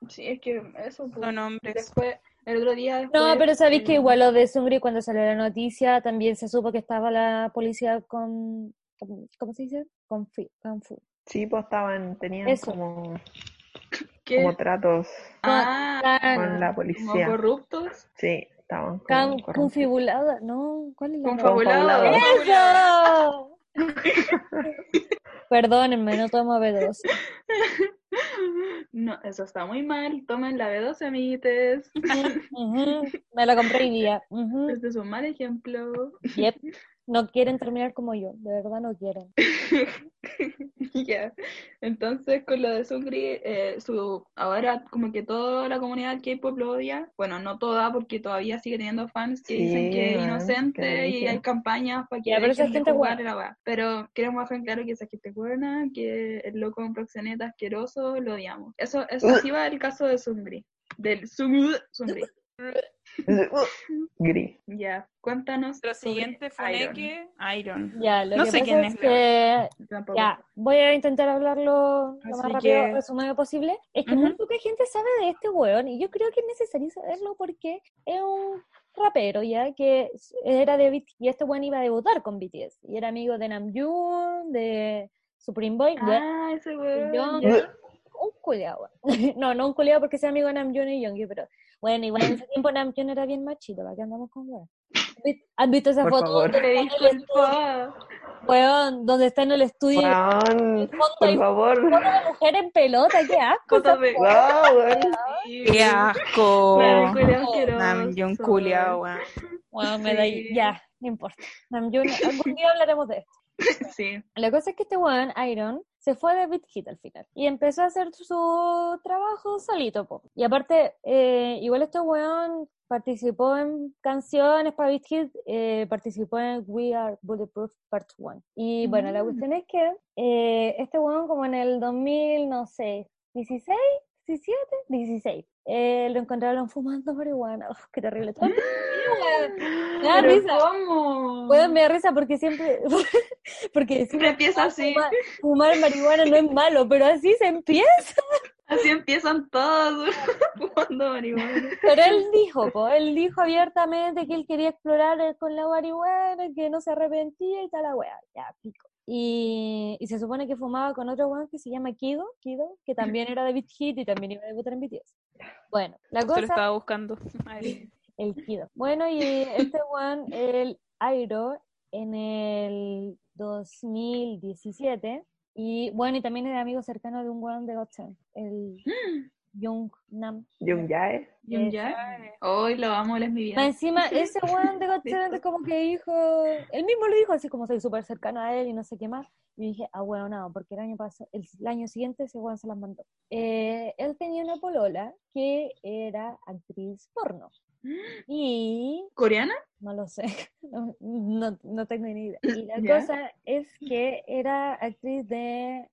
Sí, es que eso. pues. Son hombres. Después, el otro día. No, pero sabéis que igual lo de Sungri cuando salió la noticia también se supo que estaba la policía con, con- ¿cómo se dice? Con, fi- con fu- Sí, pues estaban, tenían Eso. como, ¿qué? como tratos Ah, con la como policía. corruptos. Sí, estaban como corrompidos. confibulada, ¿no? ¿Cuál es la Confabulados. Confabulados. ¡Eso! Perdónenme, no tomo B12. No, eso está muy mal. Tomen la B12, amiguites. Me la compré hoy día. Este es un mal ejemplo. yep. No quieren terminar como yo, de verdad no quieren. Ya. Entonces, con lo de Sungri, eh, su, ahora como que toda la comunidad K-pop lo odia. Bueno, no toda, porque todavía sigue teniendo fans que Sí, dicen que es inocente que y hay campañas para que Ya, pero esa gente jugar buena. la weá. Pero queremos dejar en claro que esa gente es buena, que el loco un proxeneta asqueroso, lo odiamos. Eso, eso Uh. así va el caso de Sungri. Del Sung- Sungri. Gris. Ya, cuéntanos. Nuestro sobre siguiente Iron. funeque, Iron. Ya, lo No que sé quién es que. Ya, voy a intentar hablarlo lo Así más rápido, que- resumido posible. Es que Ujú. muy poca gente sabe de este weón y yo creo que es necesario saberlo porque es un rapero ya que era de BTS y este weón iba a debutar con BTS y era amigo de Namjoon, de Supreme Boy, ya, Ah, ese weón. Yo- ya. un culiao. weón. no, no un culiao porque sea amigo de Namjoon y Yoongi, pero bueno, igual en ese tiempo Namjoon era bien machito, ¿para qué andamos con weón? ¿Has vi- ¿Has visto esa Por foto favor. donde weón, donde está en el estudio? Weón, por favor. foto de mujer en pelota, qué asco. De- Wow, weón. ¡Qué asco! Namjoon culiao, weón. Bueno, me da ya, no importa. Namjoon, algún día hablaremos de esto. Sí. La cosa es que este weón, Iron, se fue de Beat Hit al final y empezó a hacer su trabajo solito. Po. Y aparte, eh, igual este weón participó en canciones para Beat Hit, eh, participó en We Are Bulletproof Part 1. Y bueno, la Mm. cuestión es que eh, este weón como en el 2000, no sé, 16, 17, 16. eh, lo encontraron fumando marihuana. Uf, qué terrible. Todo el me da risa. ¿cómo? Weón, me da risa porque siempre. porque Siempre empieza así. fumar, fumar marihuana no es malo, pero así se empieza. Así empiezan todos fumando marihuana. Pero él dijo, po, él dijo abiertamente que él quería explorar eh, con la marihuana, que no se arrepentía y tal la weá. Ya, pico. Y, y se supone que fumaba con otro weón que se llama Kido, Kido, que también era de Beat Hit y también iba a debutar en BTS. Bueno, la Se lo cosa estaba buscando. Ay, El Kido. Bueno, y este one, el Airo, en el 2017. Y bueno, y también era amigo cercano de un one de Goten, el Jung Nam. Jung Jae. ¿Y ya? Hoy lo amo, él es mi vida. encima, ese one de es como que dijo, él mismo lo dijo, así como soy súper cercano a él y no sé qué más. Y dije, ah, bueno, no, porque el año pasado, el, el año siguiente ese one se las mandó. Eh, él tenía una polola que era actriz porno. Y ¿Coreana? No lo sé, no, no, no tengo ni idea. Y la ¿Ya? cosa es que era actriz de...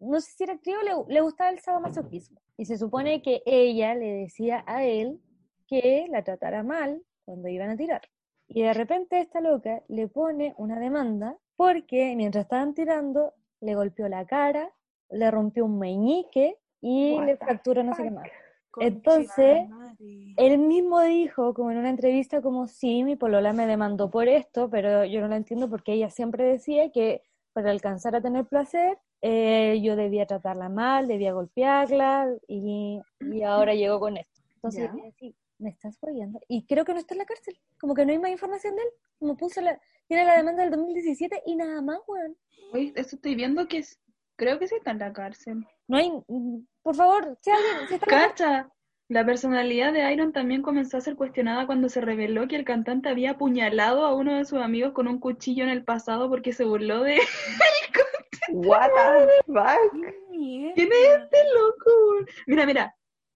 no sé si era actriz o le, le gustaba el sadomasoquismo. Y se supone que ella le decía a él que la tratara mal cuando iban a tirar. Y de repente esta loca le pone una demanda porque mientras estaban tirando le golpeó la cara, le rompió un meñique y What le fracturó no sé qué más. Entonces. Él mismo dijo, como en una entrevista, como sí, mi polola me demandó por esto, pero yo no lo entiendo porque ella siempre decía que para alcanzar a tener placer, eh, yo debía tratarla mal, debía golpearla, y, y ahora llegó con esto. Entonces, así, me estás follando. Y creo que no está en la cárcel, como que no hay más información de él, como puso la, tiene la demanda del 2017 y nada más, weón. Hoy esto estoy viendo que es, creo que sí está en la cárcel. No hay, por favor, si alguien, si está. La personalidad de Iron también comenzó a ser cuestionada cuando se reveló que el cantante había apuñalado a uno de sus amigos con un cuchillo en el pasado porque se burló de... What the fuck? Mierda. ¿Quién es este loco? Mira, mira.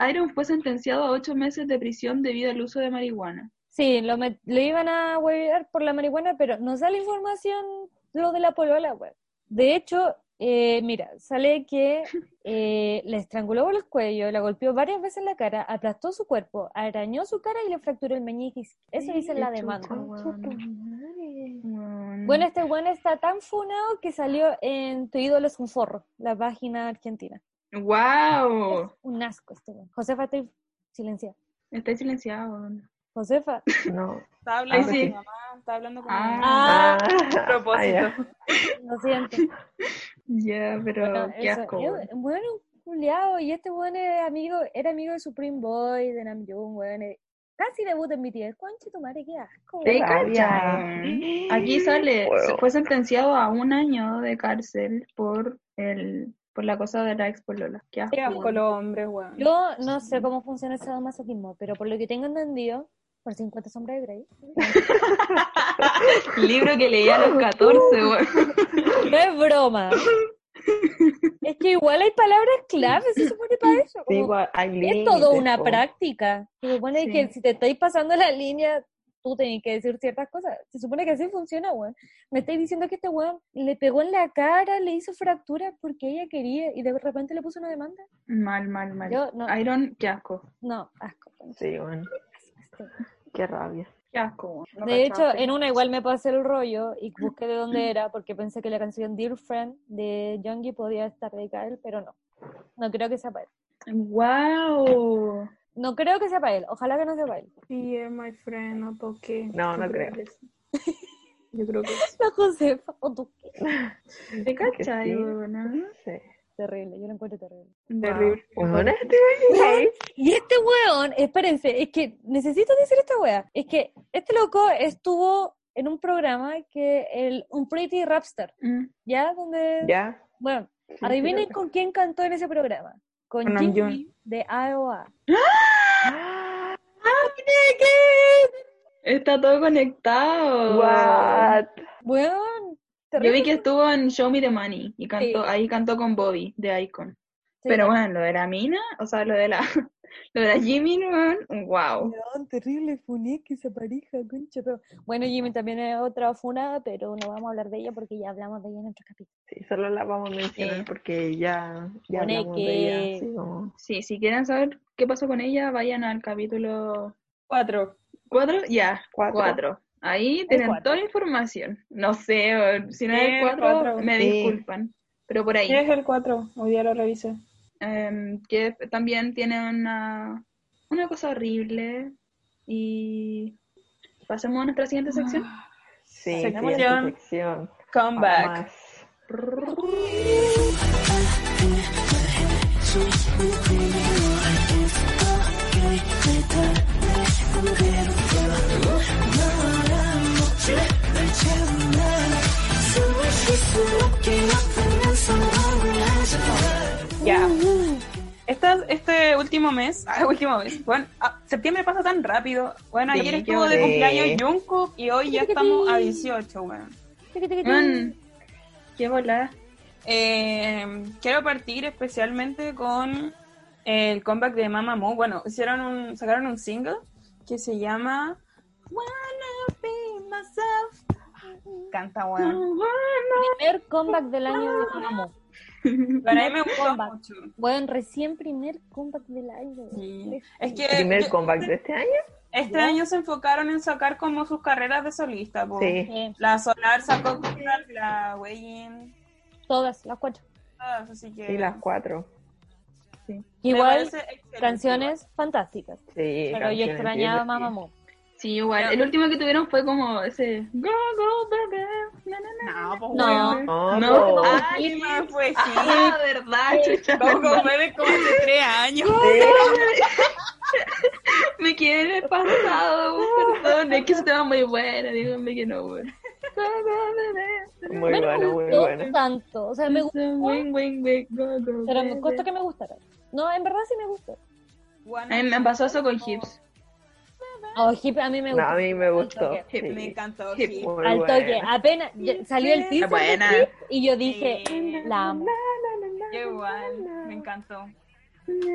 Iron fue sentenciado a ocho meses de prisión debido al uso de marihuana. Sí, lo, met- lo iban a huevear por la marihuana, pero no sale información lo de la polola, weón. De hecho, eh, mira, sale que eh, le estranguló por el cuello, la golpeó varias veces en la cara, aplastó su cuerpo, arañó su cara y le fracturó el meñique. Eso dice la demanda. Bueno, este weón está tan funado que salió en Tu ídolo es un forro, la página argentina. ¡Wow! Es un asco este weón. Josefa, estoy silenciada. Está silenciado. Josefa. No. Estaba hablando Ay, con sí. mi mamá, estaba hablando con Ah. mi mamá. Ah, A propósito. ah, Lo siento. Ya, pero Bueno, qué eso, asco. bueno, culiao, y este weón es amigo, era amigo de Supreme Boy, de Namjoon, weón, eh, casi debut en BTS. Conche tu madre, qué asco. ¿Te? Aquí sale, fue sentenciado a un año de cárcel por el por la cosa de la ex Lola. Qué asco. Qué asco los hombres, weón. Yo no sé cómo funciona ese masoquismo, pero por lo que tengo entendido, por 50 sombras de Grey, Libro que leía a los 14, weón. no es broma. Es que igual hay palabras claves, se supone para eso. Sí, como- igual, hay es todo una po. práctica. Se supone Sí. que si te estáis pasando la línea, tú tenés que decir ciertas cosas. Se supone que así funciona, weón. Me estáis diciendo que este weón le pegó en la cara, le hizo fractura porque ella quería y de repente le puso una demanda. Mal, mal, mal. Yo no- Iron, qué asco. No, asco. Sí, bueno, qué rabia. Qué asco. No De hecho, en una igual me pasé el rollo y busqué de dónde era porque pensé que la canción Dear Friend de Youngie podía estar dedicada a él, pero no. No creo que sea para él. Wow. No creo que sea para él. Ojalá que no sea para él. Yeah, my friend, no toqué. No, no creo. Yo creo que sí. La Josefa, o tú qué. ¿Te cachai, sí. weón? Sí. Terrible, yo lo encuentro terrible. Terrible. Bueno, ¿te imaginas? Y este weón, espérense, es que necesito decir esta wea. Es que este loco estuvo en un programa que el Un Pretty Rapstar, Mm. ¿ya? Donde, Ya. bueno, sí, adivinen sí, con quién cantó en ese programa. Con Con Jimmy de AOA. Ah, Está todo conectado. What? Weón, Yo vi que estuvo en Show Me the Money y cantó, Sí. ahí cantó con Bobby de Icon. Sí. Pero bueno, lo de la mina, o sea, lo de la, lo de la Jimmy, wow. Terrible funeque esa pareja, concha. pero- Bueno, Jimmy también es otra funada, pero no vamos a hablar de ella porque ya hablamos de ella en otro capítulo. Sí, solo la vamos a mencionar Sí. porque ya, ya hablamos que- de ella. así como- Sí, si quieren saber qué pasó con ella, vayan al capítulo Cuatro. 4, ya, Cuatro. 4. Ahí tienen cuatro. toda la información. No sé, si no es el el 4, cuatro. me Sí. disculpan. Pero por ahí. ¿Qué es el cuatro? Hoy día lo revisé. em, que también tiene una, una cosa horrible. Y pasemos a nuestra siguiente sección. Sí, Sección. siguiente sección. Comeback. Ya. Esta, este último mes, ah, último mes, bueno, ah, septiembre pasa tan rápido. Bueno, Sí, ayer estuvo de cumpleaños Jungkook y hoy ya estamos a 18, weón. Tiqui, tiqui, tiqui. Man, qué volada. Eh, quiero partir especialmente con el comeback de Mamamoo. Bueno, hicieron un, sacaron un single que se llama Wanna Be Myself. Canta, weón. Primer comeback del año de Mamamoo. Para mí me gustó Comeback. mucho. Bueno, recién primer comeback del año. Sí. Es que ¿Primer yo- comeback de este año? este ¿Ya? año se enfocaron en sacar como sus carreras de solista. Sí. Sí, La Solar sacó la Weyin, todas, las cuatro. todas, así que Sí, las cuatro. Igual, canciones fantásticas. Sí, Pero yo extrañaba a. Mamamoo. Sí, igual. El último que tuvieron fue como ese Go, go, baby. Na, na, na. No, pues, No. No, No. Ah, ¿qué más fue? Sí. Ah, verdad, chucha. Bebe como hace tres años. Me quedé en el pasado, perdón. Es que ese tema es muy bueno, díganme que no, güey. Muy No bueno, muy bueno. tanto. O sea, me gustó, Wing, wing, wing, go, go, pero me costó que me gustara. No, en verdad sí me gustó. A mí me pasó eso con Hips. Oh, Hip a mí me No, gustó. a mí me gustó. Al toque. sí. Me encantó. Hip. Muy Al toque. Apenas salió el teaser buena. de Hip y yo dije, Sí. la amo. Yo igual, me encantó.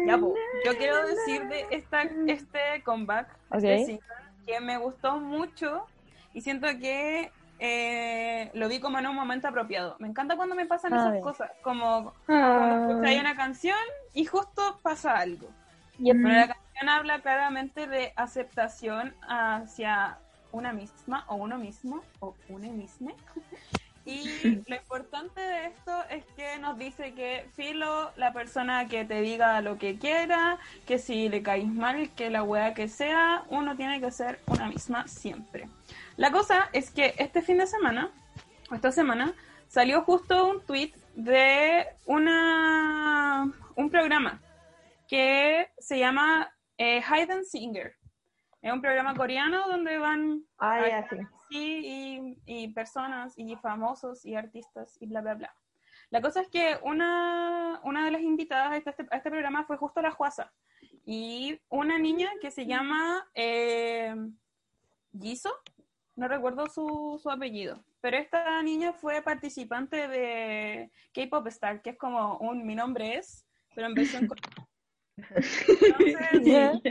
Ya, po, yo quiero decir de esta, este comeback, este que me gustó mucho y siento que eh, lo vi como en un momento apropiado. Me encanta cuando me pasan A esas ver. cosas, como cuando Ah. escucháis una canción y justo pasa algo. Yep. Pero la canción habla claramente de aceptación hacia una misma o uno mismo o una misma. Y lo importante de esto es que nos dice que filo la persona que te diga lo que quiera, que si le caís mal, que la wea que sea, uno tiene que ser una misma siempre. La cosa es que este fin de semana, o esta semana, salió justo un tweet de una un programa que se llama eh, and Singer. Es un programa coreano donde van Ah, sí. y, y personas y famosos y artistas y bla, bla, bla. La cosa es que una, una de las invitadas a este, a este programa fue justo la Juasa. Y una niña que se llama eh, Jisoo, no recuerdo su, su apellido, pero esta niña fue participante de K-Pop Star, que es como un Mi nombre es, pero en versión coreana. Entonces,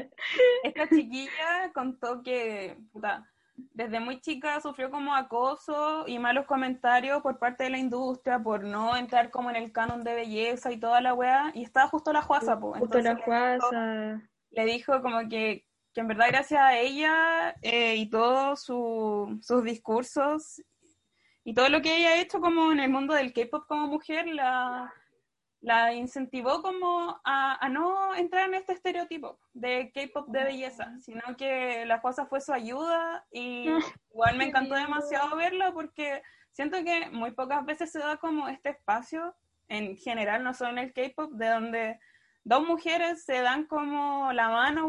esta chiquilla contó que puta, desde muy chica sufrió como acoso y malos comentarios por parte de la industria por no entrar como en el canon de belleza y toda la weá, y estaba justo la juasa, po. Justo la juasa. le dijo como que, que en verdad gracias a ella eh, y todos su- sus discursos y todo lo que ella ha hecho como en el mundo del K-pop como mujer, la, la incentivó como a, a no entrar en este estereotipo de K-pop de belleza, sino que la cosa fue su ayuda y igual me encantó demasiado verlo porque siento que muy pocas veces se da como este espacio en general, no solo en el K-pop, de donde dos mujeres se dan como la mano,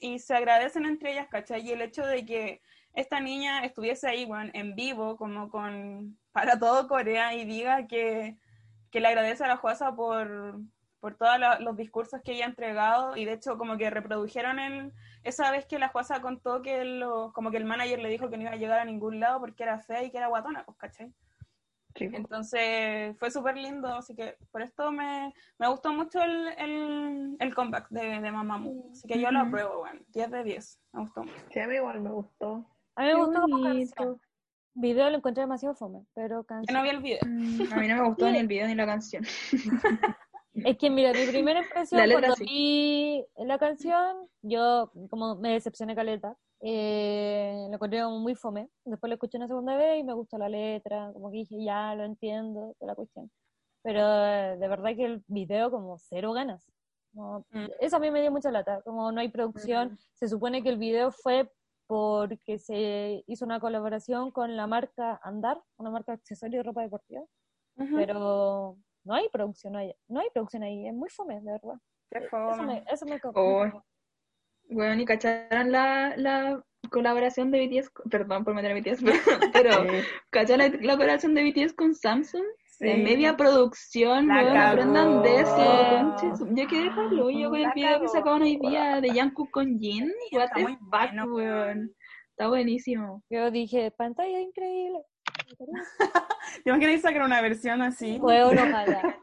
y se agradecen entre ellas, ¿cachai? Y el hecho de que esta niña estuviese ahí, en vivo, como con, para todo Corea, y diga que, que le agradece a la Juasa por, por todos los discursos que ella ha entregado, y de hecho como que reprodujeron el, esa vez que la Juasa contó que lo, como que el manager le dijo que no iba a llegar a ningún lado porque era fea y que era guatona, pues, ¿cachai? Sí, po. Entonces fue súper lindo, así que por esto me, me gustó mucho el, el, el comeback de, de Mamamoo. Así que yo lo apruebo, bueno, 10 de 10, me gustó mucho. Sí, a mí igual me gustó. A mí me Qué gustó como bonito. canción. Video lo encontré demasiado fome, pero Yo canción. no vi el video. Mm, A mí no me gustó ni el video ni la canción. Es que mira, mi primera impresión La letra cuando sí. vi la canción, yo como me decepcioné caleta. Eh, lo encontré como muy fome. Después lo escuché una segunda vez y me gustó la letra, como que dije, ya lo entiendo, toda la cuestión. Pero eh, de verdad que el video como cero ganas. Como- Mm. Eso a mí me dio mucha lata, como no hay producción. Se supone que el video fue porque se hizo una colaboración con la marca Andar, una marca de accesorios y ropa deportiva, pero no hay producción ahí, no hay producción ahí, es muy fome, de verdad. Qué Eso fome. me, eso me Oh. me co- Bueno, y cacharon la, la colaboración de BTS, con- perdón por meter a BTS, pero, pero Sí. ¿cacharon la, la colaboración de BTS con Samsung? De Sí. media producción, weón, aprendan de eso. Yo quedé palo yo con el video que sacaban hoy día de Jungkook con Jin, what está the fuck, bueno, weón. Está buenísimo. Yo dije, pantalla increíble. Yo me quería sacar una versión así. Huevo, ojalá.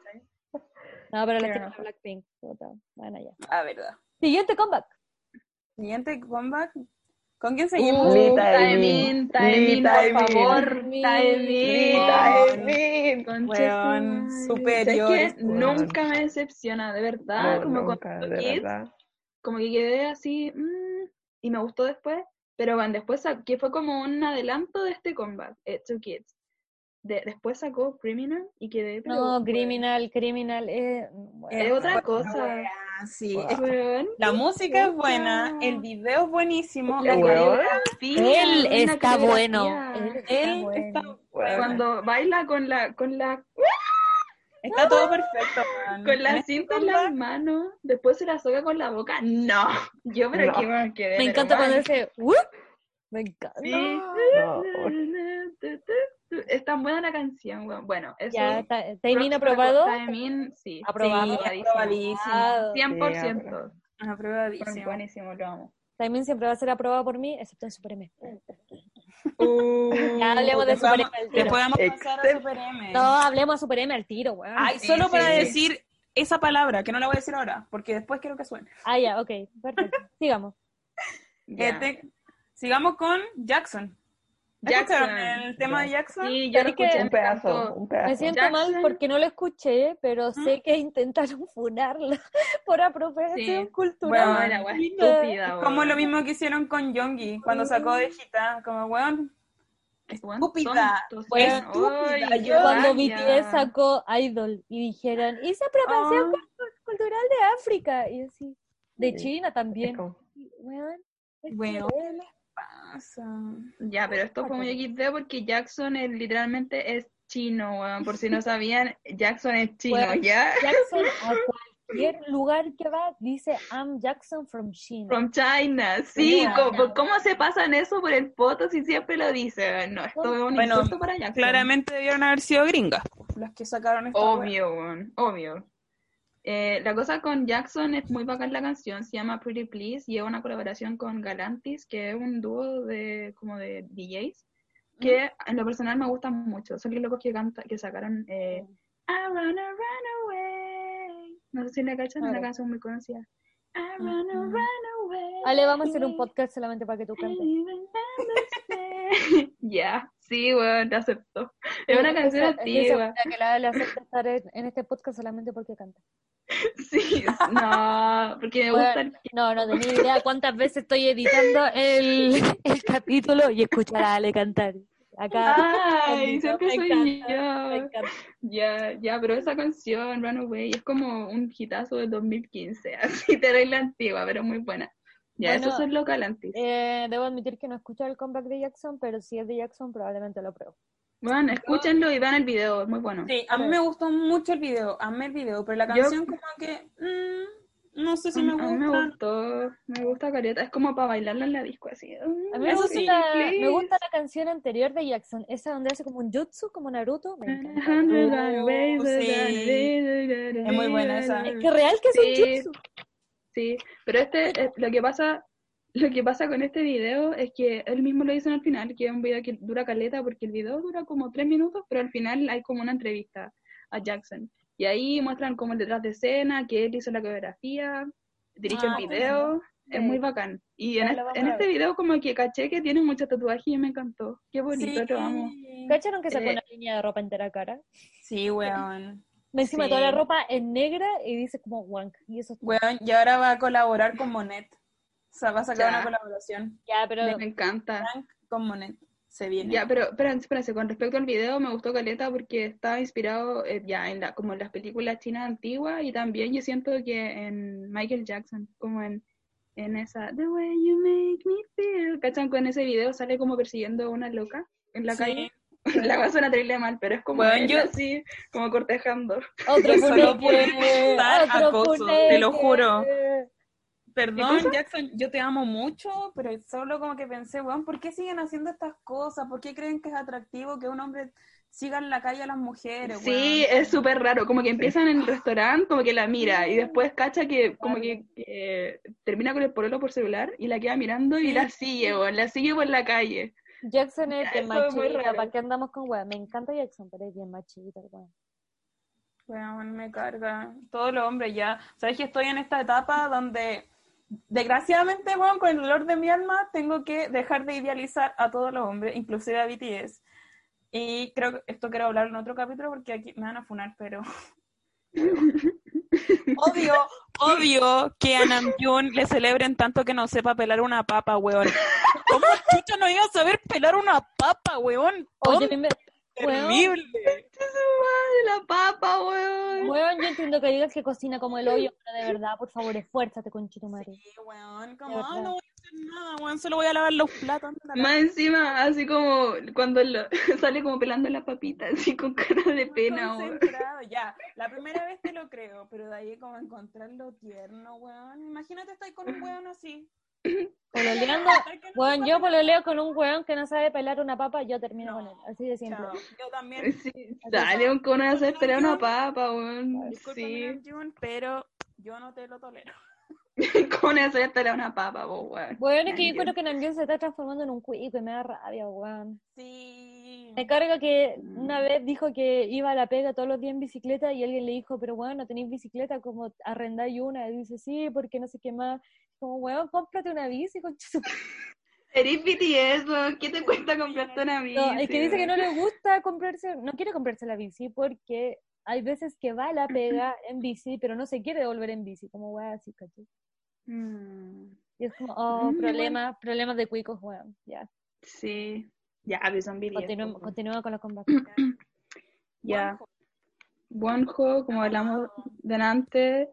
No, pero la tiene. Blackpink. Bueno, ya. Ah, verdad. Siguiente comeback. Siguiente comeback. ¿Con quién Uh, seguimos? Lee Taemin, Taemin, por favor, Taemin. Taemin. Weón, su madre. superiores, ¿Sabes qué? weón. Nunca me decepciona, de verdad. No, como nunca, con de Kids, verdad. como que quedé así, mm, y me gustó después, pero bueno, después que fue como un adelanto de este comeback, eh, Two Kids. De- después sacó Criminal y quedé, pero, No, criminal, criminal. Eh, bueno. Es otra cosa. Sí, Wow. la música es buena, el video es buenísimo. La coreografía, Él está bueno. Él bueno. está, Bueno. Cuando baila con la, con la está todo perfecto. weón. Con la cinta en las manos, después se la soga con la boca. No, yo pero No. aquí me quedé. Me encanta cuando ese. "Whoop". Me encanta. Sí. No. Es tan buena la canción, weón. Bueno, eso. Ya, ta- aprobado. para Taemin, sí. Aprobado. Sí, aprobadísimo. Aprobado. 100%. Aprobadísimo. Buenísimo, lo amo. Taemin siempre va a ser aprobado por mí, excepto en Super M. Uh, Ya hablemos de Super M al tiro. después vamos a pasar a Except- Super M. No, hablemos a Super M al tiro, weón. Ay, Sí, solo sí, para sí. decir esa palabra, que no la voy a decir ahora, porque después quiero que suene. Ah, ya, ok, perfecto. Sigamos. Eh, te- sigamos con Jackson. Jackson. ¿Escucharon el tema de Jackson? Sí, yo lo escuché. Un pedazo, un pedazo. Me siento Jackson. mal porque no lo escuché, pero sé que intentaron funarla por apropiación Sí. cultural. Bueno, Mira. estúpida, Como lo mismo que hicieron con Yongi cuando sacó de Gita, como weón, estúpida, weón. estúpida, yo- Cuando. BTS sacó Idol y dijeron, hice apropiación cul- cultural de África. Y así, de Sí. China también. como- Y, weón, es Weón. cruel. Pasa? Ya, pero esto fue muy XD porque Jackson es, literalmente es chino, weón. Por si no sabían, Jackson es chino. ¿ya? Jackson a cualquier lugar que va dice I'm Jackson from China. From China, sí, China. ¿cómo, ¿cómo se pasan eso por el foto si siempre lo dicen? No, esto es un Bueno, insulto para Jackson. Claramente debieron haber sido gringas las que sacaron esta wea. Obvio, weón, obvio. Eh, la cosa con Jackson es muy bacán la canción, se llama Pretty Please y es una colaboración con Galantis, que es un dúo de como de DJs, que en lo personal me gustan mucho. Son los locos que canta, que sacaron eh, I Wanna Run Away. No sé si la cachan, es una canción muy conocida. I wanna Mm. run away. Ale, vamos a hacer un podcast solamente para que tú cantes. Ya, sí, weón, te acepto. Es una canción segura antigua. que la Ale acepta estar en, en este podcast solamente porque canta. Sí, no, porque me gusta el No, no tenía idea cuántas veces estoy editando el, el capítulo y escuchar a Ale cantar. Acá. Ay, siempre soy encanta, yo. Ya, ya, pero esa canción, Runaway, es como un hitazo del 2015, así te doy la antigua, pero muy buena. Ya, Bueno, eso es local antes. Eh, debo admitir que no escucho el comeback de Jackson, pero si es de Jackson probablemente lo pruebo. Bueno, escúchenlo y vean el video, es muy bueno. Sí, a mí me gustó mucho el video, amé el video, pero la Yo- canción como que mm, no sé si me a, gusta. mí me gustó, me gusta Caleta, es como para bailarla en la disco, así. A mí me Eso gusta, sí, la, please. me gusta la canción anterior de Jackson, esa donde hace como un jutsu, como Naruto. Me encanta. Es muy buena esa. Es que real que es Sí. un jutsu. Sí, pero este, eh, lo que pasa, lo que pasa con este video es que él mismo lo dice al final, que es un video que dura caleta, porque el video dura como tres minutos, pero al final hay como una entrevista a Jackson. Y ahí muestran como el detrás de escena, que él hizo la coreografía, dirige Ah, el video, es Sí. muy bacán. Y en, en este video como que caché que tiene muchos tatuajes y me encantó. Qué bonito, Sí. lo amo. ¿Cacharon que sacó Eh, una línea de ropa entera cara? Sí, weón. Encima Sí. toda la ropa es negra y dice como wank. Y eso es. Weón, y ahora va a colaborar con Monet. O sea, va a sacar Ya. una colaboración. Ya, pero Me encanta. Frank con Monet. Se viene. Ya, pero espérense, espérense, con respecto al video me gustó Caleta porque estaba inspirado eh, ya en la, como en las películas chinas antiguas y también yo siento que en Michael Jackson, como en, en esa The way you make me feel, ¿cachan? Con ese video sale como persiguiendo a una loca en la Sí. calle. La cosa suena terrible mal, pero es como Bueno, él yo- así, como cortejando. otro Yo solo dar otro acoso, te lo juro. ¿Qué Perdón? Jackson, yo te amo mucho, pero solo como que pensé, weón, ¿por qué siguen haciendo estas cosas? ¿Por qué creen que es atractivo que un hombre siga en la calle a las mujeres, Sí, weón? es súper raro, como que empiezan en el restaurante, como que la mira y después cacha que como que, que termina con el pololo por celular y la queda mirando y Sí. la sigue, weón, la sigue por la calle. Jackson es bien machista. ¿para qué andamos con weón? Me encanta Jackson, pero es bien machista, weón. Weón, me carga. Todos los hombres ya. Sabes que estoy en esta etapa donde, desgraciadamente, weón, con el dolor de mi alma, tengo que dejar de idealizar a todos los hombres, inclusive a BTS. Y creo que esto quiero hablar en otro capítulo porque aquí me van a funar, pero. obvio, obvio que a Namjoon le celebren tanto que no sepa pelar una papa, weón. ¿Cómo chucha no iba a saber pelar una papa, weón? Oye, me- terrible. Madre, la papa, weón. weón, yo entiendo que digas que cocina como el hoyo, pero de verdad, por favor, esfuérzate, conchito madre. Sí, weón, como, ah, no voy a hacer nada, weón, solo voy a lavar los platos. la Más encima, así como cuando lo- sale como pelando la papita, así con cara de Muy pena, weón. concentrado, Ya, la primera vez te lo creo, pero de ahí como encontrarlo tierno, weón. Imagínate estar con un weón así. Pololeando, Ay, que no weón, sepa yo pelar. pololeo con un weón que no sabe pelar una papa, yo termino No, con él, así de simple. Chao, Yo también. Sí, sale con una hacer pelea una papa, weón. Sí, pero yo no te lo tolero. con hacer pelea una papa, po, weón. Bueno, es que yo creo que Namjoon se está transformando en un cuico y me da rabia, weón. Sí. Me carga que Mm. una vez dijo que iba a la pega todos los días en bicicleta y alguien le dijo, pero bueno, no tenéis bicicleta, como arrendáis una. Y dice, sí, porque no sé qué más. Como, weón, cómprate una bici, concha Eres BTS, weón. ¿Qué te cuesta comprarte una bici? No, es que dice que no weón? le gusta comprarse, no quiere comprarse la bici porque hay veces que va a la pega en bici, pero no se quiere devolver en bici, como weón, así, ¿cachai? Mm, Y es como, oh, Mm, problemas, problemas de cuicos, weón, ya. Sí. Ya, pero son weón. continúa con los combates. Ya. Wonho, como hablamos delante,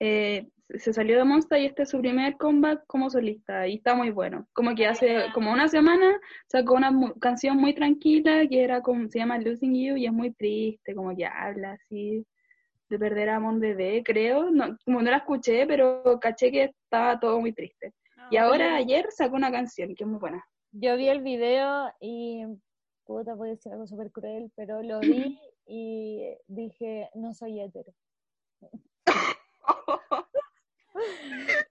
eh, se salió de Monster y este es su primer comeback como solista y está muy bueno. Como que hace como una semana sacó una mu- canción muy tranquila que era como se llama Losing You y es muy triste, como que habla así. De perder a Mon Bebé, creo. No, como no la escuché, pero caché que estaba todo muy triste. Y ahora, ayer, sacó una canción que es muy buena. Yo vi el video y, puta, puede ser algo súper cruel, pero lo vi y dije, no soy hetero.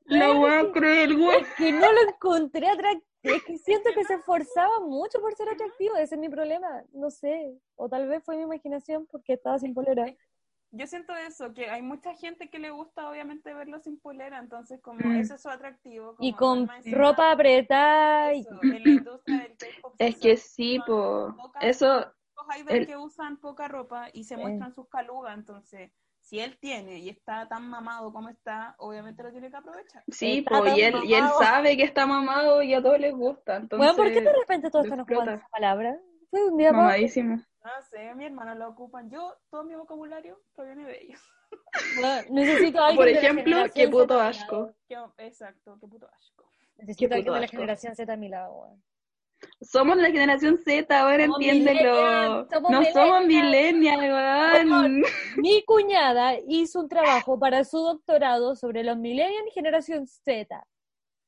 La voy a creer, güey. Es que no lo encontré atractivo. Es que siento que se esforzaba mucho por ser atractivo. Ese es mi problema. No sé. O tal vez fue mi imaginación porque estaba sin polera. Yo siento eso, que hay mucha gente que le gusta obviamente verlo sin polera, entonces como Mm. ese es su atractivo. Y como con más encima, ropa apretada. Y... eso, Es que sí, po. poca- Eso, idols el- que usan poca ropa y se muestran sus calugas, entonces si él tiene y está tan mamado como está, obviamente lo tiene que aprovechar. sí, po, y él, y él sabe que está mamado y a todos les gusta. Entonces, Bueno, ¿por qué de repente todos lo están ocupando explota. esa palabra? Fue un día. No sé, mi hermano lo ocupan. Yo, todo mi vocabulario proviene de ellos. Bueno, necesito alguien Por de la ejemplo, generación qué puto asco. exacto, qué puto asco. Necesito alguien de la asco. generación Z a mi lado, weón. Somos la generación Z, ahora Somos entiéndelo. somos no somos millennials. millennials, weón. Mi cuñada hizo un trabajo para su doctorado sobre los millennials y generación Z.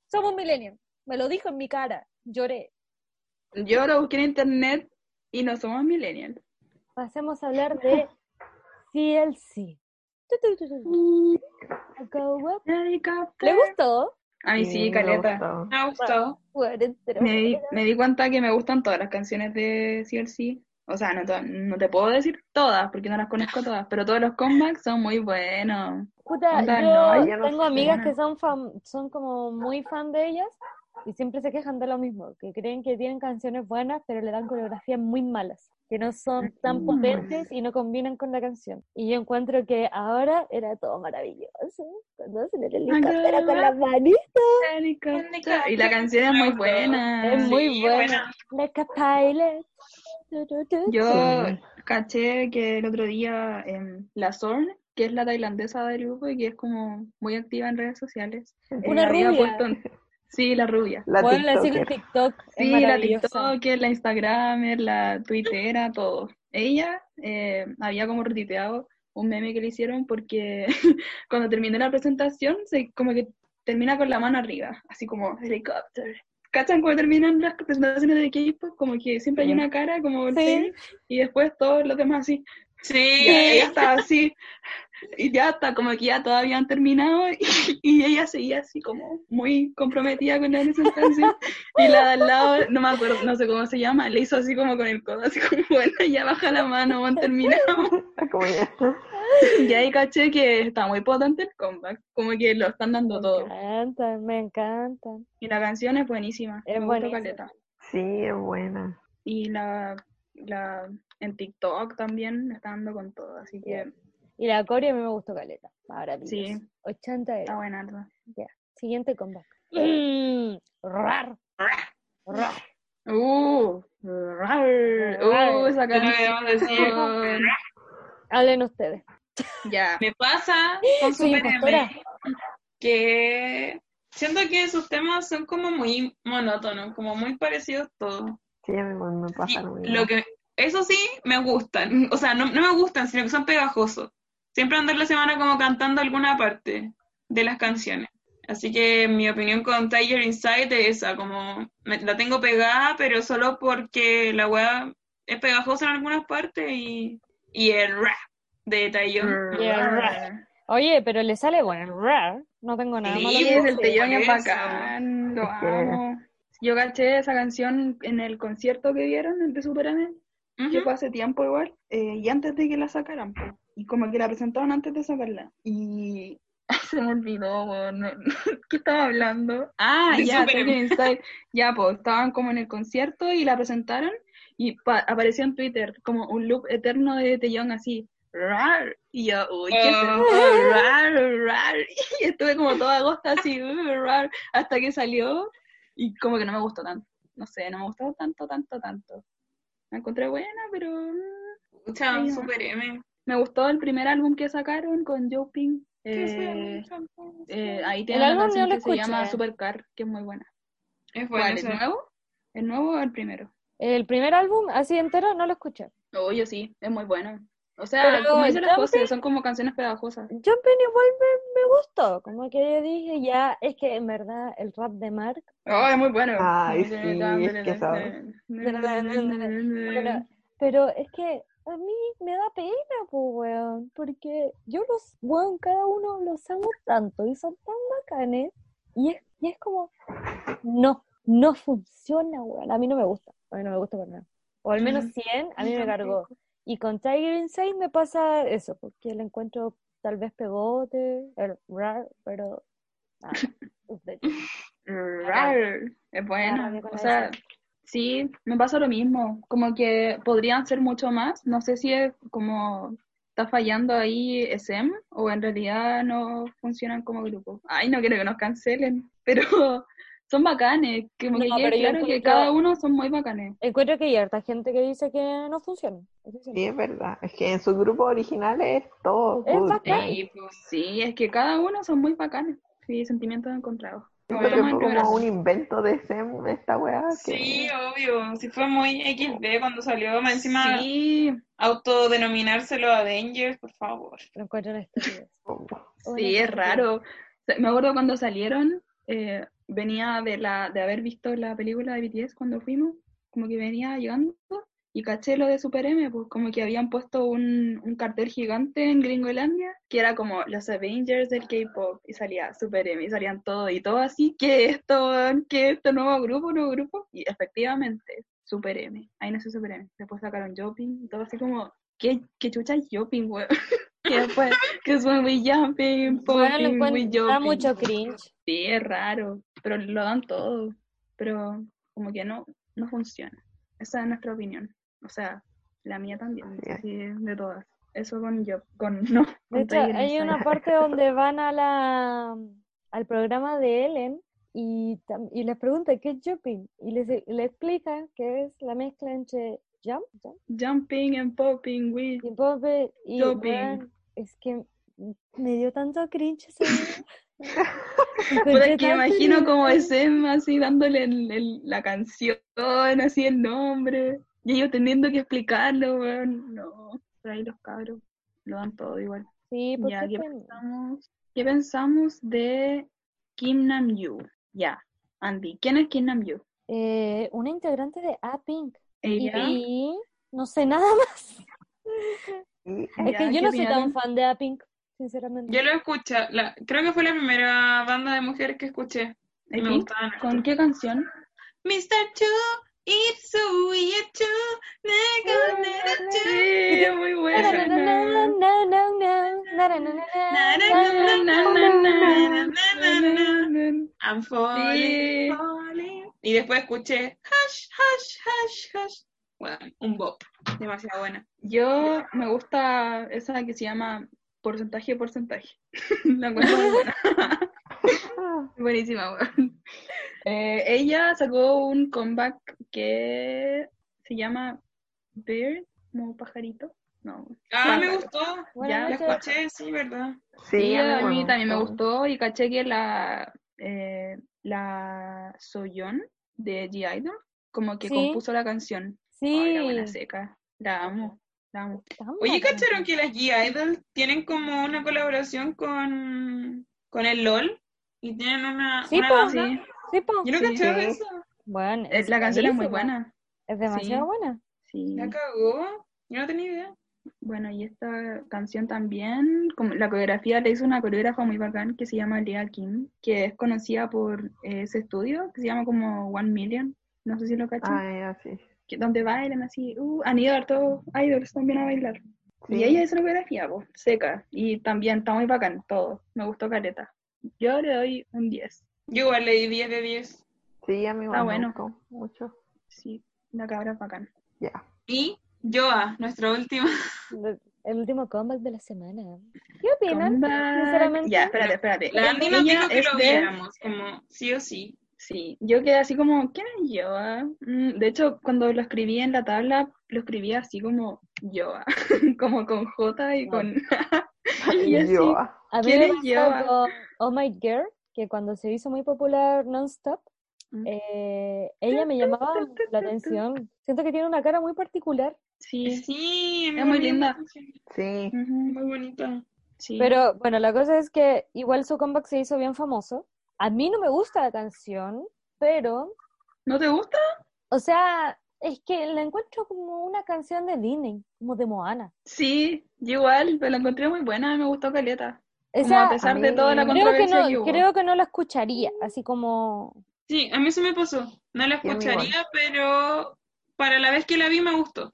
Somos millennials. Me lo dijo en mi cara. Lloré. Yo lo busqué en internet y no somos millennials. Pasemos a hablar de CLC. ¿Le gustó? A mí sí, me caleta. gustó. Me ha gustado. Bueno, pero- Me di, me di cuenta que me gustan todas las canciones de CLC. O sea, no, te puedo decir todas porque no las conozco todas, pero todos los comebacks son muy buenos. Puta, Onda, yo no, yo no tengo sé. amigas que son fan, son como muy fan de ellas y siempre se quejan de lo mismo, que creen que tienen canciones buenas, pero le dan coreografías muy malas, que no son tan Mm. potentes y no combinan con la canción. Y yo encuentro que ahora era todo maravilloso, cuando hacen el helicóptero con las manitas, Y la canción es muy buena. es muy Sí, buena. Like a pilot. Yo caché que el otro día em, la Zorn, que es la tailandesa del grupo y que es como muy activa en redes sociales, eh, Una había rubia. puesto un- Sí, la rubia. La Bueno, la sigo en TikToker. TikTok, es Sí, la maravillosa. TikToker, la Instagramer, la Twittera, todo. Ella eh, había como retuiteado un meme que le hicieron porque cuando terminó la presentación, se como que termina con la mano arriba, así como helicóptero. ¿Cachan cuando terminan las presentaciones de K-pop? Como que siempre hay Sí. una cara, como Sí. y después todos los demás así. Sí. Ella estaba así, y ya está, como que ya todos habían terminado, y, y ella seguía así como muy comprometida con la presentación, y la de al lado, no me acuerdo, no sé cómo se llama, le hizo así como con el codo, así como, bueno, ya baja la mano, han terminado. Y ahí caché que está muy potente el comeback, como que lo están dando Me todo. encantan, me encantan. Y la canción es buenísima, Es me caleta. Sí, es buena. Y la, la, en TikTok también me está dando con todo, así que Y la coreo a mí me gustó caleta. Maravilloso. Sí. 80 está euros. buena. ¿no? Siguiente comeback. Mm, rar. Rar. Uh, rar, uh, esa canción. Hablen ustedes. Ya. Me pasa con Super. M que siento que sus temas son como muy monótonos, como muy parecidos todos. Sí, a mí me, Y pasa lo mismo. lo que, eso sí, me gustan. O sea, no, no me gustan, sino que son pegajosos. Siempre ando en la semana como cantando alguna parte de las canciones. Así que mi opinión con Tiger Inside es esa, como me- la tengo pegada, pero solo porque la weá es pegajosa en algunas partes y, y el rap de Taeyong. Rap. Oye, pero le sale bueno el rar. No tengo nada Sí, malo Sí, que es el. Taeyong es bacán, lo Es que- amo. Yo caché esa canción en el concierto que vieron, el de Superman, que Ujú. fue hace tiempo igual, eh, y antes de que la sacaran, po. Y como que la presentaron antes de sacarla. Y se me olvidó, ¿qué estaba hablando? Ah, De ya, Inside. Ya, pues, estaban como en el concierto y la presentaron, y pa- apareció en Twitter como un loop eterno de Taeyong así, rar, y yo, uy, ¿qué esto? Rar, rar, y estuve como toda agosto así, "Uh, rar, hasta que salió, y como que no me gustó tanto, no sé, no me gustó tanto, tanto, tanto. La encontré buena, pero mm, no. Super M. me gustó el primer álbum que sacaron con Joe Eh, eh, ahí El tiene una álbum canción no lo que se llama escuché. Supercar, que es muy buena. Es bueno ¿Cuál? ¿El nuevo? ¿El nuevo o el primero? El primer álbum, así entero, no lo escuché. Oh, yo sí, es muy bueno. O sea, Pero como dice la Jumping- José, son como canciones pegajosas. Jumping igual me, me gustó, como que yo dije, ya, es que en verdad el rap de Mark, Oh, es muy bueno. Ay, sí, es que pero es que a mí me da pena, pues, weón, porque yo los, weón, cada uno los amo tanto y son tan bacanes, y es, y es como, no, no funciona, weón, a mí no me gusta, a mí no me gusta para nada. O al menos Ujú. 100, a mí me cargó. Y con Tiger Insane me pasa eso, porque le encuentro tal vez pegote, el rar, pero nada, es de- Rar, es bueno. O sea, eso. Sí, me pasa lo mismo. Como que podrían ser mucho más. No sé si es como está fallando ahí SM o en realidad no funcionan como grupo. Ay, no quiero que nos cancelen, pero son bacanes. Como que No, quede claro que cada uno son muy bacanes. Encuentro que hay harta gente que dice que no funciona. eso sí. Es verdad. Es que en su grupo original es todo. Es good. bacán. Sí, pues. Sí, es que cada uno son muy bacanes. Sí, sentimientos encontrados. Que fue como un invento de SEM esta weá. que- Sí, obvio. Sí fue muy XD cuando salió. Más encima, Sí, autodenominárselo Avengers, por favor. Lo encuentro Sí, es raro. Me acuerdo cuando salieron, eh, venía de la de haber visto la película de BTS cuando fuimos, como que venía llegando y caché lo de Super M, pues como que habían puesto un, un cartel gigante en Gringolandia que era como los Avengers del K-pop y salía Super M y salían todos y todo así, que esto? ¿Qué esto nuevo grupo, nuevo grupo? Y efectivamente, Super M, ahí nació Super M. Después sacaron Jopping y todo así como, ¿qué, qué chucha es Jopping, weón? Y después, que es we jumping, Bueno, popping, encuentro- da jumping. mucho cringe. Sí, es raro, pero lo dan todo. Pero como que no, no funciona. Esa es nuestra opinión. O sea, la mía también, Sí. sí, de todas. Eso con yo, con no. De con hecho, Tiger hay una parte donde van a la al programa de Ellen y, y les pregunta qué es jumping y les, le explica que es la mezcla entre jump, jump Jumping and popping, we. y pop y Jumping. weón, es que me dio tanto cringe ese Encontré que imagino como es Emma así dándole el- el- la canción, así el nombre. Y ellos teniendo que explicarlo, weón. No, por ahí los cabros lo dan todo igual. Sí, porque Ya, ¿qué pensamos? ¿Qué pensamos de Kim Nam Yu? Ya, Andy, ¿quién es Kim Nam Yu? eh, una integrante de A-Pink Ella, y no sé nada más. Es Ya, que yo ¿qué no soy tan fan de A-Pink, sinceramente. Yo lo escuché. La, creo que fue la primera banda de mujeres que escuché. Y me. ¿Con qué canción? Mr. Chu, It's so weird to sí, muy bueno. I'm falling, Y después escuché hash, hash, hash, hash. Bueno, un bop. Demasiado buena. Yo me gusta esa que se llama porcentaje, porcentaje. La encuentro buena. Buenísima, weón. Eh, ella sacó un comeback que se llama Bird, como pajarito. No. Ah, me gustó. Buenas Ya, La escuché, sí, ¿verdad? Sí, Sí, a mí también me gustó. y caché que la, eh, la Soyeon de G-Idol como que Sí. compuso la canción. Ay, la buena Sí. seca. La amo, la amo. Oye. ¿cacharon que las G-Idol tienen como una colaboración con, con el LOL? Y tienen una, Sí, una banda. Sí, po. Yo no Sí. cachaba eso. Bueno, eh, la canción es muy buena. Es demasiado Sí. buena. Sí. La cagó. Yo no tenía idea. Bueno, y esta canción también, como la coreografía le hizo una coreógrafa muy bacán que se llama Lea Kim, que es conocida por eh, ese estudio que se llama como One Million, no sé si lo cachan, Ah, ya, sí. que, donde bailan así, uh, han ido hartos idols también a bailar. Y Sí. ella hizo la coreografía, po, seca, y también está muy bacán todo, me gustó Caleta. Yo le doy un 10, Yo igual le di 10 de 10. Sí, a mí igual Está me bueno. gustó mucho. sí, la cabra es bacán. Ya. Y Joa, nuestra última. El último comeback de la semana. ¿Qué opinan? Sinceramente. Ya, espérate, espérate. La Andy nos dijo que lo de- viéramos, como sí o sí. Sí, yo quedé así como, ¿quién es Yoa? Mm, De hecho, cuando lo escribí en la tabla, lo escribí así como Yoa, como con J y Ah. con... y así, Yo, A mí ¿Quién es Yoa? con Oh My Girl, que cuando se hizo muy popular Non-Stop, Mm. eh, ella me llamaba la atención. Siento que tiene una cara muy particular Sí, Sí, Es muy linda. Sí. Muy bonita. sí. Pero bueno, la cosa es que igual su comeback se hizo bien famoso. A mí no me gusta la canción, pero, ¿No te gusta? o sea, es que la encuentro como una canción de Disney, como de Moana. Sí, yo igual, pero la encontré muy buena, me gustó Caleta. O sea, a pesar de mí- toda la creo que controversia no, que hubo. creo que no la escucharía, así como Sí, a mí se me pasó. No la escucharía, pero para la vez que la vi me gustó.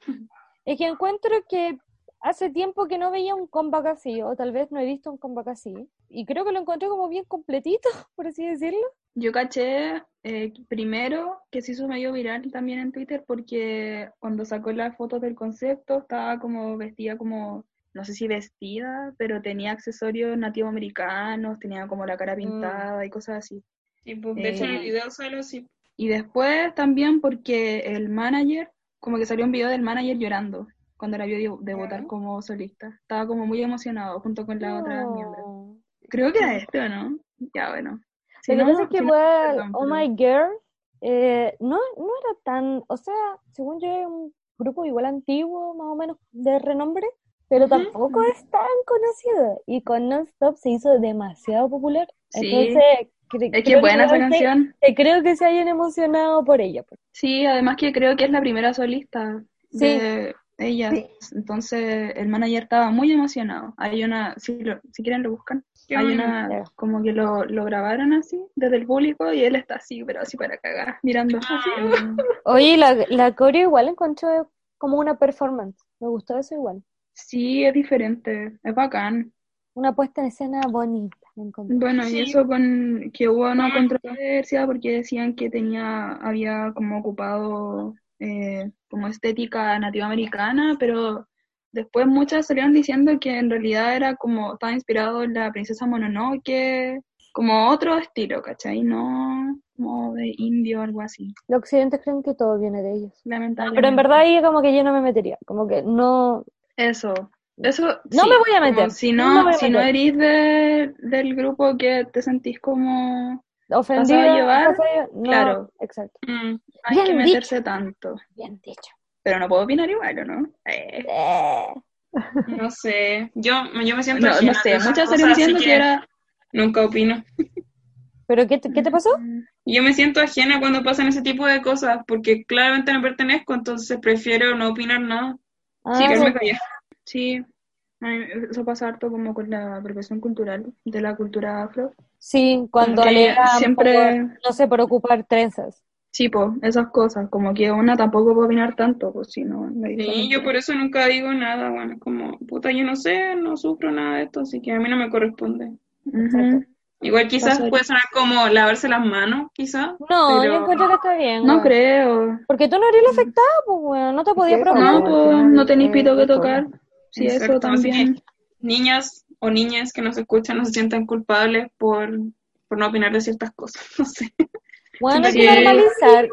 Es que encuentro que hace tiempo que no veía un comeback así, o tal vez no he visto un comeback así, y creo que lo encontré como bien completito, por así decirlo. Yo caché eh, primero que se hizo medio viral también en Twitter porque cuando sacó las fotos del concepto estaba como vestida como, no sé si vestida, pero tenía accesorios nativos americanos, tenía como la cara pintada y cosas así. Y pues, de hecho, en el Eh, video solo sí. Y después también porque el manager, como que salió un video del manager llorando cuando la vio debu- debutar Ya. como solista. Estaba como muy emocionado junto con la otra miembro. Creo que era este, ¿o no? Ya, bueno. Si Lo que no, pasa es que si no, igual, perdón, Oh My Girl eh, no, no era tan, o sea, según yo es un grupo igual antiguo, más o menos de renombre, pero tampoco es tan conocido. Y con Non-Stop se hizo demasiado popular. Sí. Entonces, cre- Es que buena esa canción. te creo que se hayan emocionado por ella. pues. Sí, además que creo que es la primera solista Sí. de ella. Sí. Entonces el manager estaba muy emocionado. Hay una, si, lo- si quieren lo buscan, Qué hay una, como que lo, lo grabaron así, desde el público, y él está así, pero así para cagar, mirando así. Ah, Oye, la, la coreo igual encontré como una performance. Me gustó eso igual. Sí, es diferente, es bacán. Una puesta en escena bonita. Bueno, Sí. y eso con que hubo una controversia porque decían que tenía, había como ocupado eh, como estética nativa americana, pero después muchas salieron diciendo que en realidad era como, estaba inspirado en la princesa Mononoke, como otro estilo, ¿cachai? No como de indio o algo así, Los occidentes creen que todo viene de ellos. lamentablemente. Pero en verdad ahí como que yo no me metería. Como que no, Eso, eso No sí, me voy a meter, si no a si no eres de, del grupo que te sentís como ofendida. llevar? pasada- no, Claro. exacto. mm. hay Bien que dicho. meterse tanto. Bien dicho. Pero no puedo opinar igual, ¿o no? Eh, Eh, No sé. Yo, yo me siento no, sé, muchas salieron diciendo que era... Nunca opino. ¿Pero qué te, qué te pasó? Yo me siento ajena cuando pasan ese tipo de cosas, porque claramente no pertenezco, entonces prefiero no opinar nada. Ah, Sí, quedarme no. callada. Sí, a mí eso pasa harto como con la apropiación cultural de la cultura afro. Sí, cuando alegan siempre- por, no sé, por ocupar trenzas. Sí, pues, esas cosas, como que una tampoco puede opinar tanto, pues si no... Sí, yo por eso nunca digo nada, bueno, como, puta, yo no sé, no sufro nada de esto, así que a mí no me corresponde. Ujú. Igual quizás puede sonar como lavarse las manos, quizás. No, Pero- yo encuentro que está bien. No creo. Porque tú no eres la afectada, pues, weón. No te podía Sí, preocupar. No, pues, no tenéis es pito que tocar. Sí, eso Exacto, también. niñas o niñas que nos escuchan no se sientan culpables por, por no opinar de ciertas cosas, no sé. Bueno, hay que normalizar.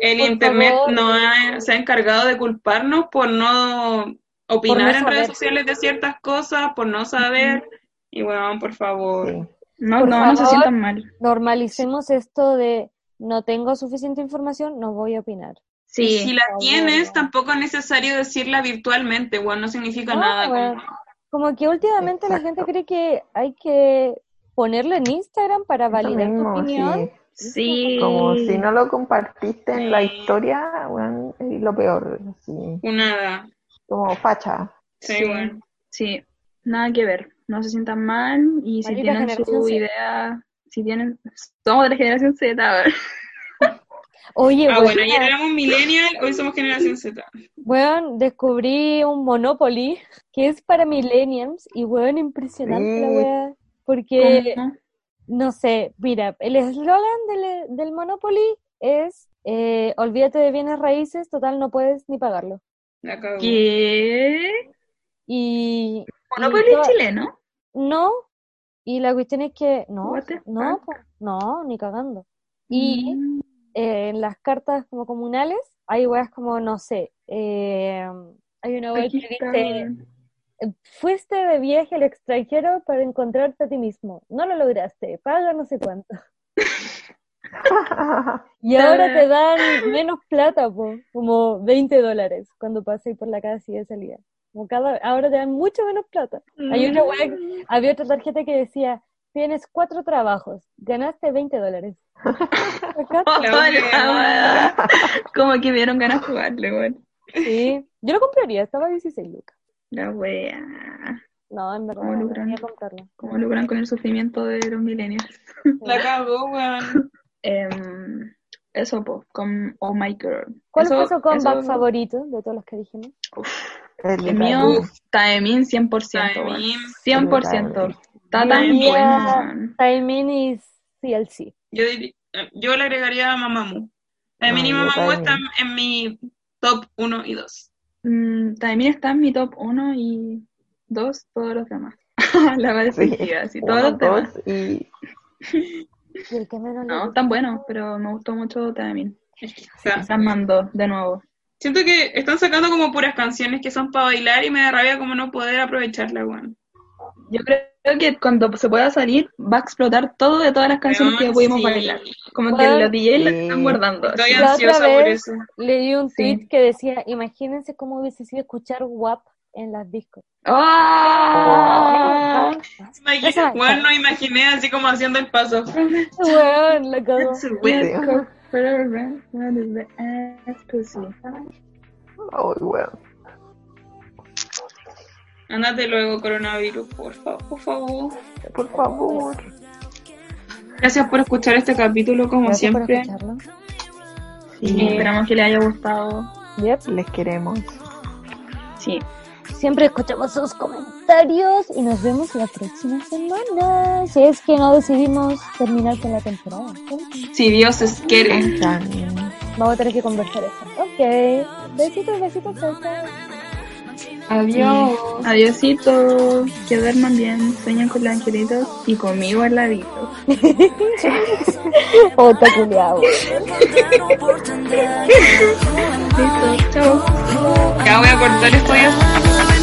El Por internet favor. no ha- se ha encargado de culparnos por no opinar en redes sociales de ciertas cosas, por no saber. Y bueno, por favor. Sí. No, Por no, no se favor. sientan mal. Normalicemos esto de no tengo suficiente información, no voy a opinar. Y Sí, si la tienes, favor. tampoco es necesario decirla virtualmente, bueno, no significa No, nada. bueno. como- Como que últimamente la gente cree que hay que ponerlo en Instagram para validar tu mismo, opinión. sí. sí. Como si no lo compartiste en la historia, bueno, es lo peor. sí. Nada. Como facha. Sí, Sí. bueno. Sí, nada que ver. No se sientan mal y si tienen su Z. idea, si tienen... Somos de la generación Z, a ver. Oye, Ah, bueno, weón, ayer éramos millennial, hoy somos generación Z. weón, descubrí un Monopoly que es para millennials y weón, impresionante la weá. Porque, ¿Cómo? no sé, mira, el eslogan del, del Monopoly es eh, olvídate de bienes raíces, total no puedes ni pagarlo. ¿Qué? Y, Monopoly to- chileno. no, y la cuestión es que no, no, no, ni cagando. Y Mm, eh, en las cartas como comunales hay weas como, no sé, eh, hay una wea aquí que dice, fuiste de viaje al extranjero para encontrarte a ti mismo, no lo lograste, paga no sé cuánto. Y ahora te dan menos plata, po, como 20 dólares cuando pasé por la casa y de salida. Como cada, ahora te dan mucho menos plata. Hay una wea que- había otra tarjeta que decía, tienes cuatro trabajos, ganaste 20 dólares. Como que vieron ganas de jugarle, weón. sí. Yo lo compraría, estaba a 16 lucas. La wea. No, en verdad, ¿Cómo no lucran? quería comprarlo. Como lucran con el sufrimiento de los millennials. La cagó, weón. Em, eso, po, con Oh My Girl. ¿Cuál Eso- fue su comeback eso- favorito de todos los que dijimos? El mío, Taemin 100%, weón. Taemin. 100%. Está tan Taemin. bueno, y CLC. Yo, yo le agregaría a Mamamoo. Taemin y Mamamoo están en mi top 1 y 2. Mm, Taemin está en mi top 1 y 2, todos los demás. La va definitiva, así, todos los demás. y Y el que menos le No, gusta. están buenos, pero me gustó mucho Taemin. O sea, Las mandó de nuevo. Siento que están sacando como puras canciones que son para bailar y me da rabia como no poder aprovecharla, weón. Yo creo que cuando se pueda salir, va a explotar todo de todas las canciones que pudimos sí. bailar. Como que los DJs la Sí. están guardando. Estoy La otra ansiosa por eso. Leí un Sí. tweet que decía, imagínense cómo hubiese sido escuchar WAP en las discos. ¡Ah! Imagina- Esa- weón, no imaginé así como haciendo el paso. Weón, la cagó. Weón. Oh, weón. Ándate luego, coronavirus, por favor, por favor. Por favor. Gracias por escuchar este capítulo, como Gracias por siempre. Sí, esperamos que les haya gustado. Yep. les queremos. Sí. Siempre escuchamos sus comentarios y nos vemos la próxima semana. Si es que no decidimos terminar con la temporada. Si Dios es quiere. Vamos a tener que conversar eso. Ok. Besitos, besitos, chao, Adiós. Adiosito. Que duerman bien. Sueñan con los angelitos y conmigo al ladito. Oh, está culiao. Listo. Chao. Ya voy a cortar esto ya.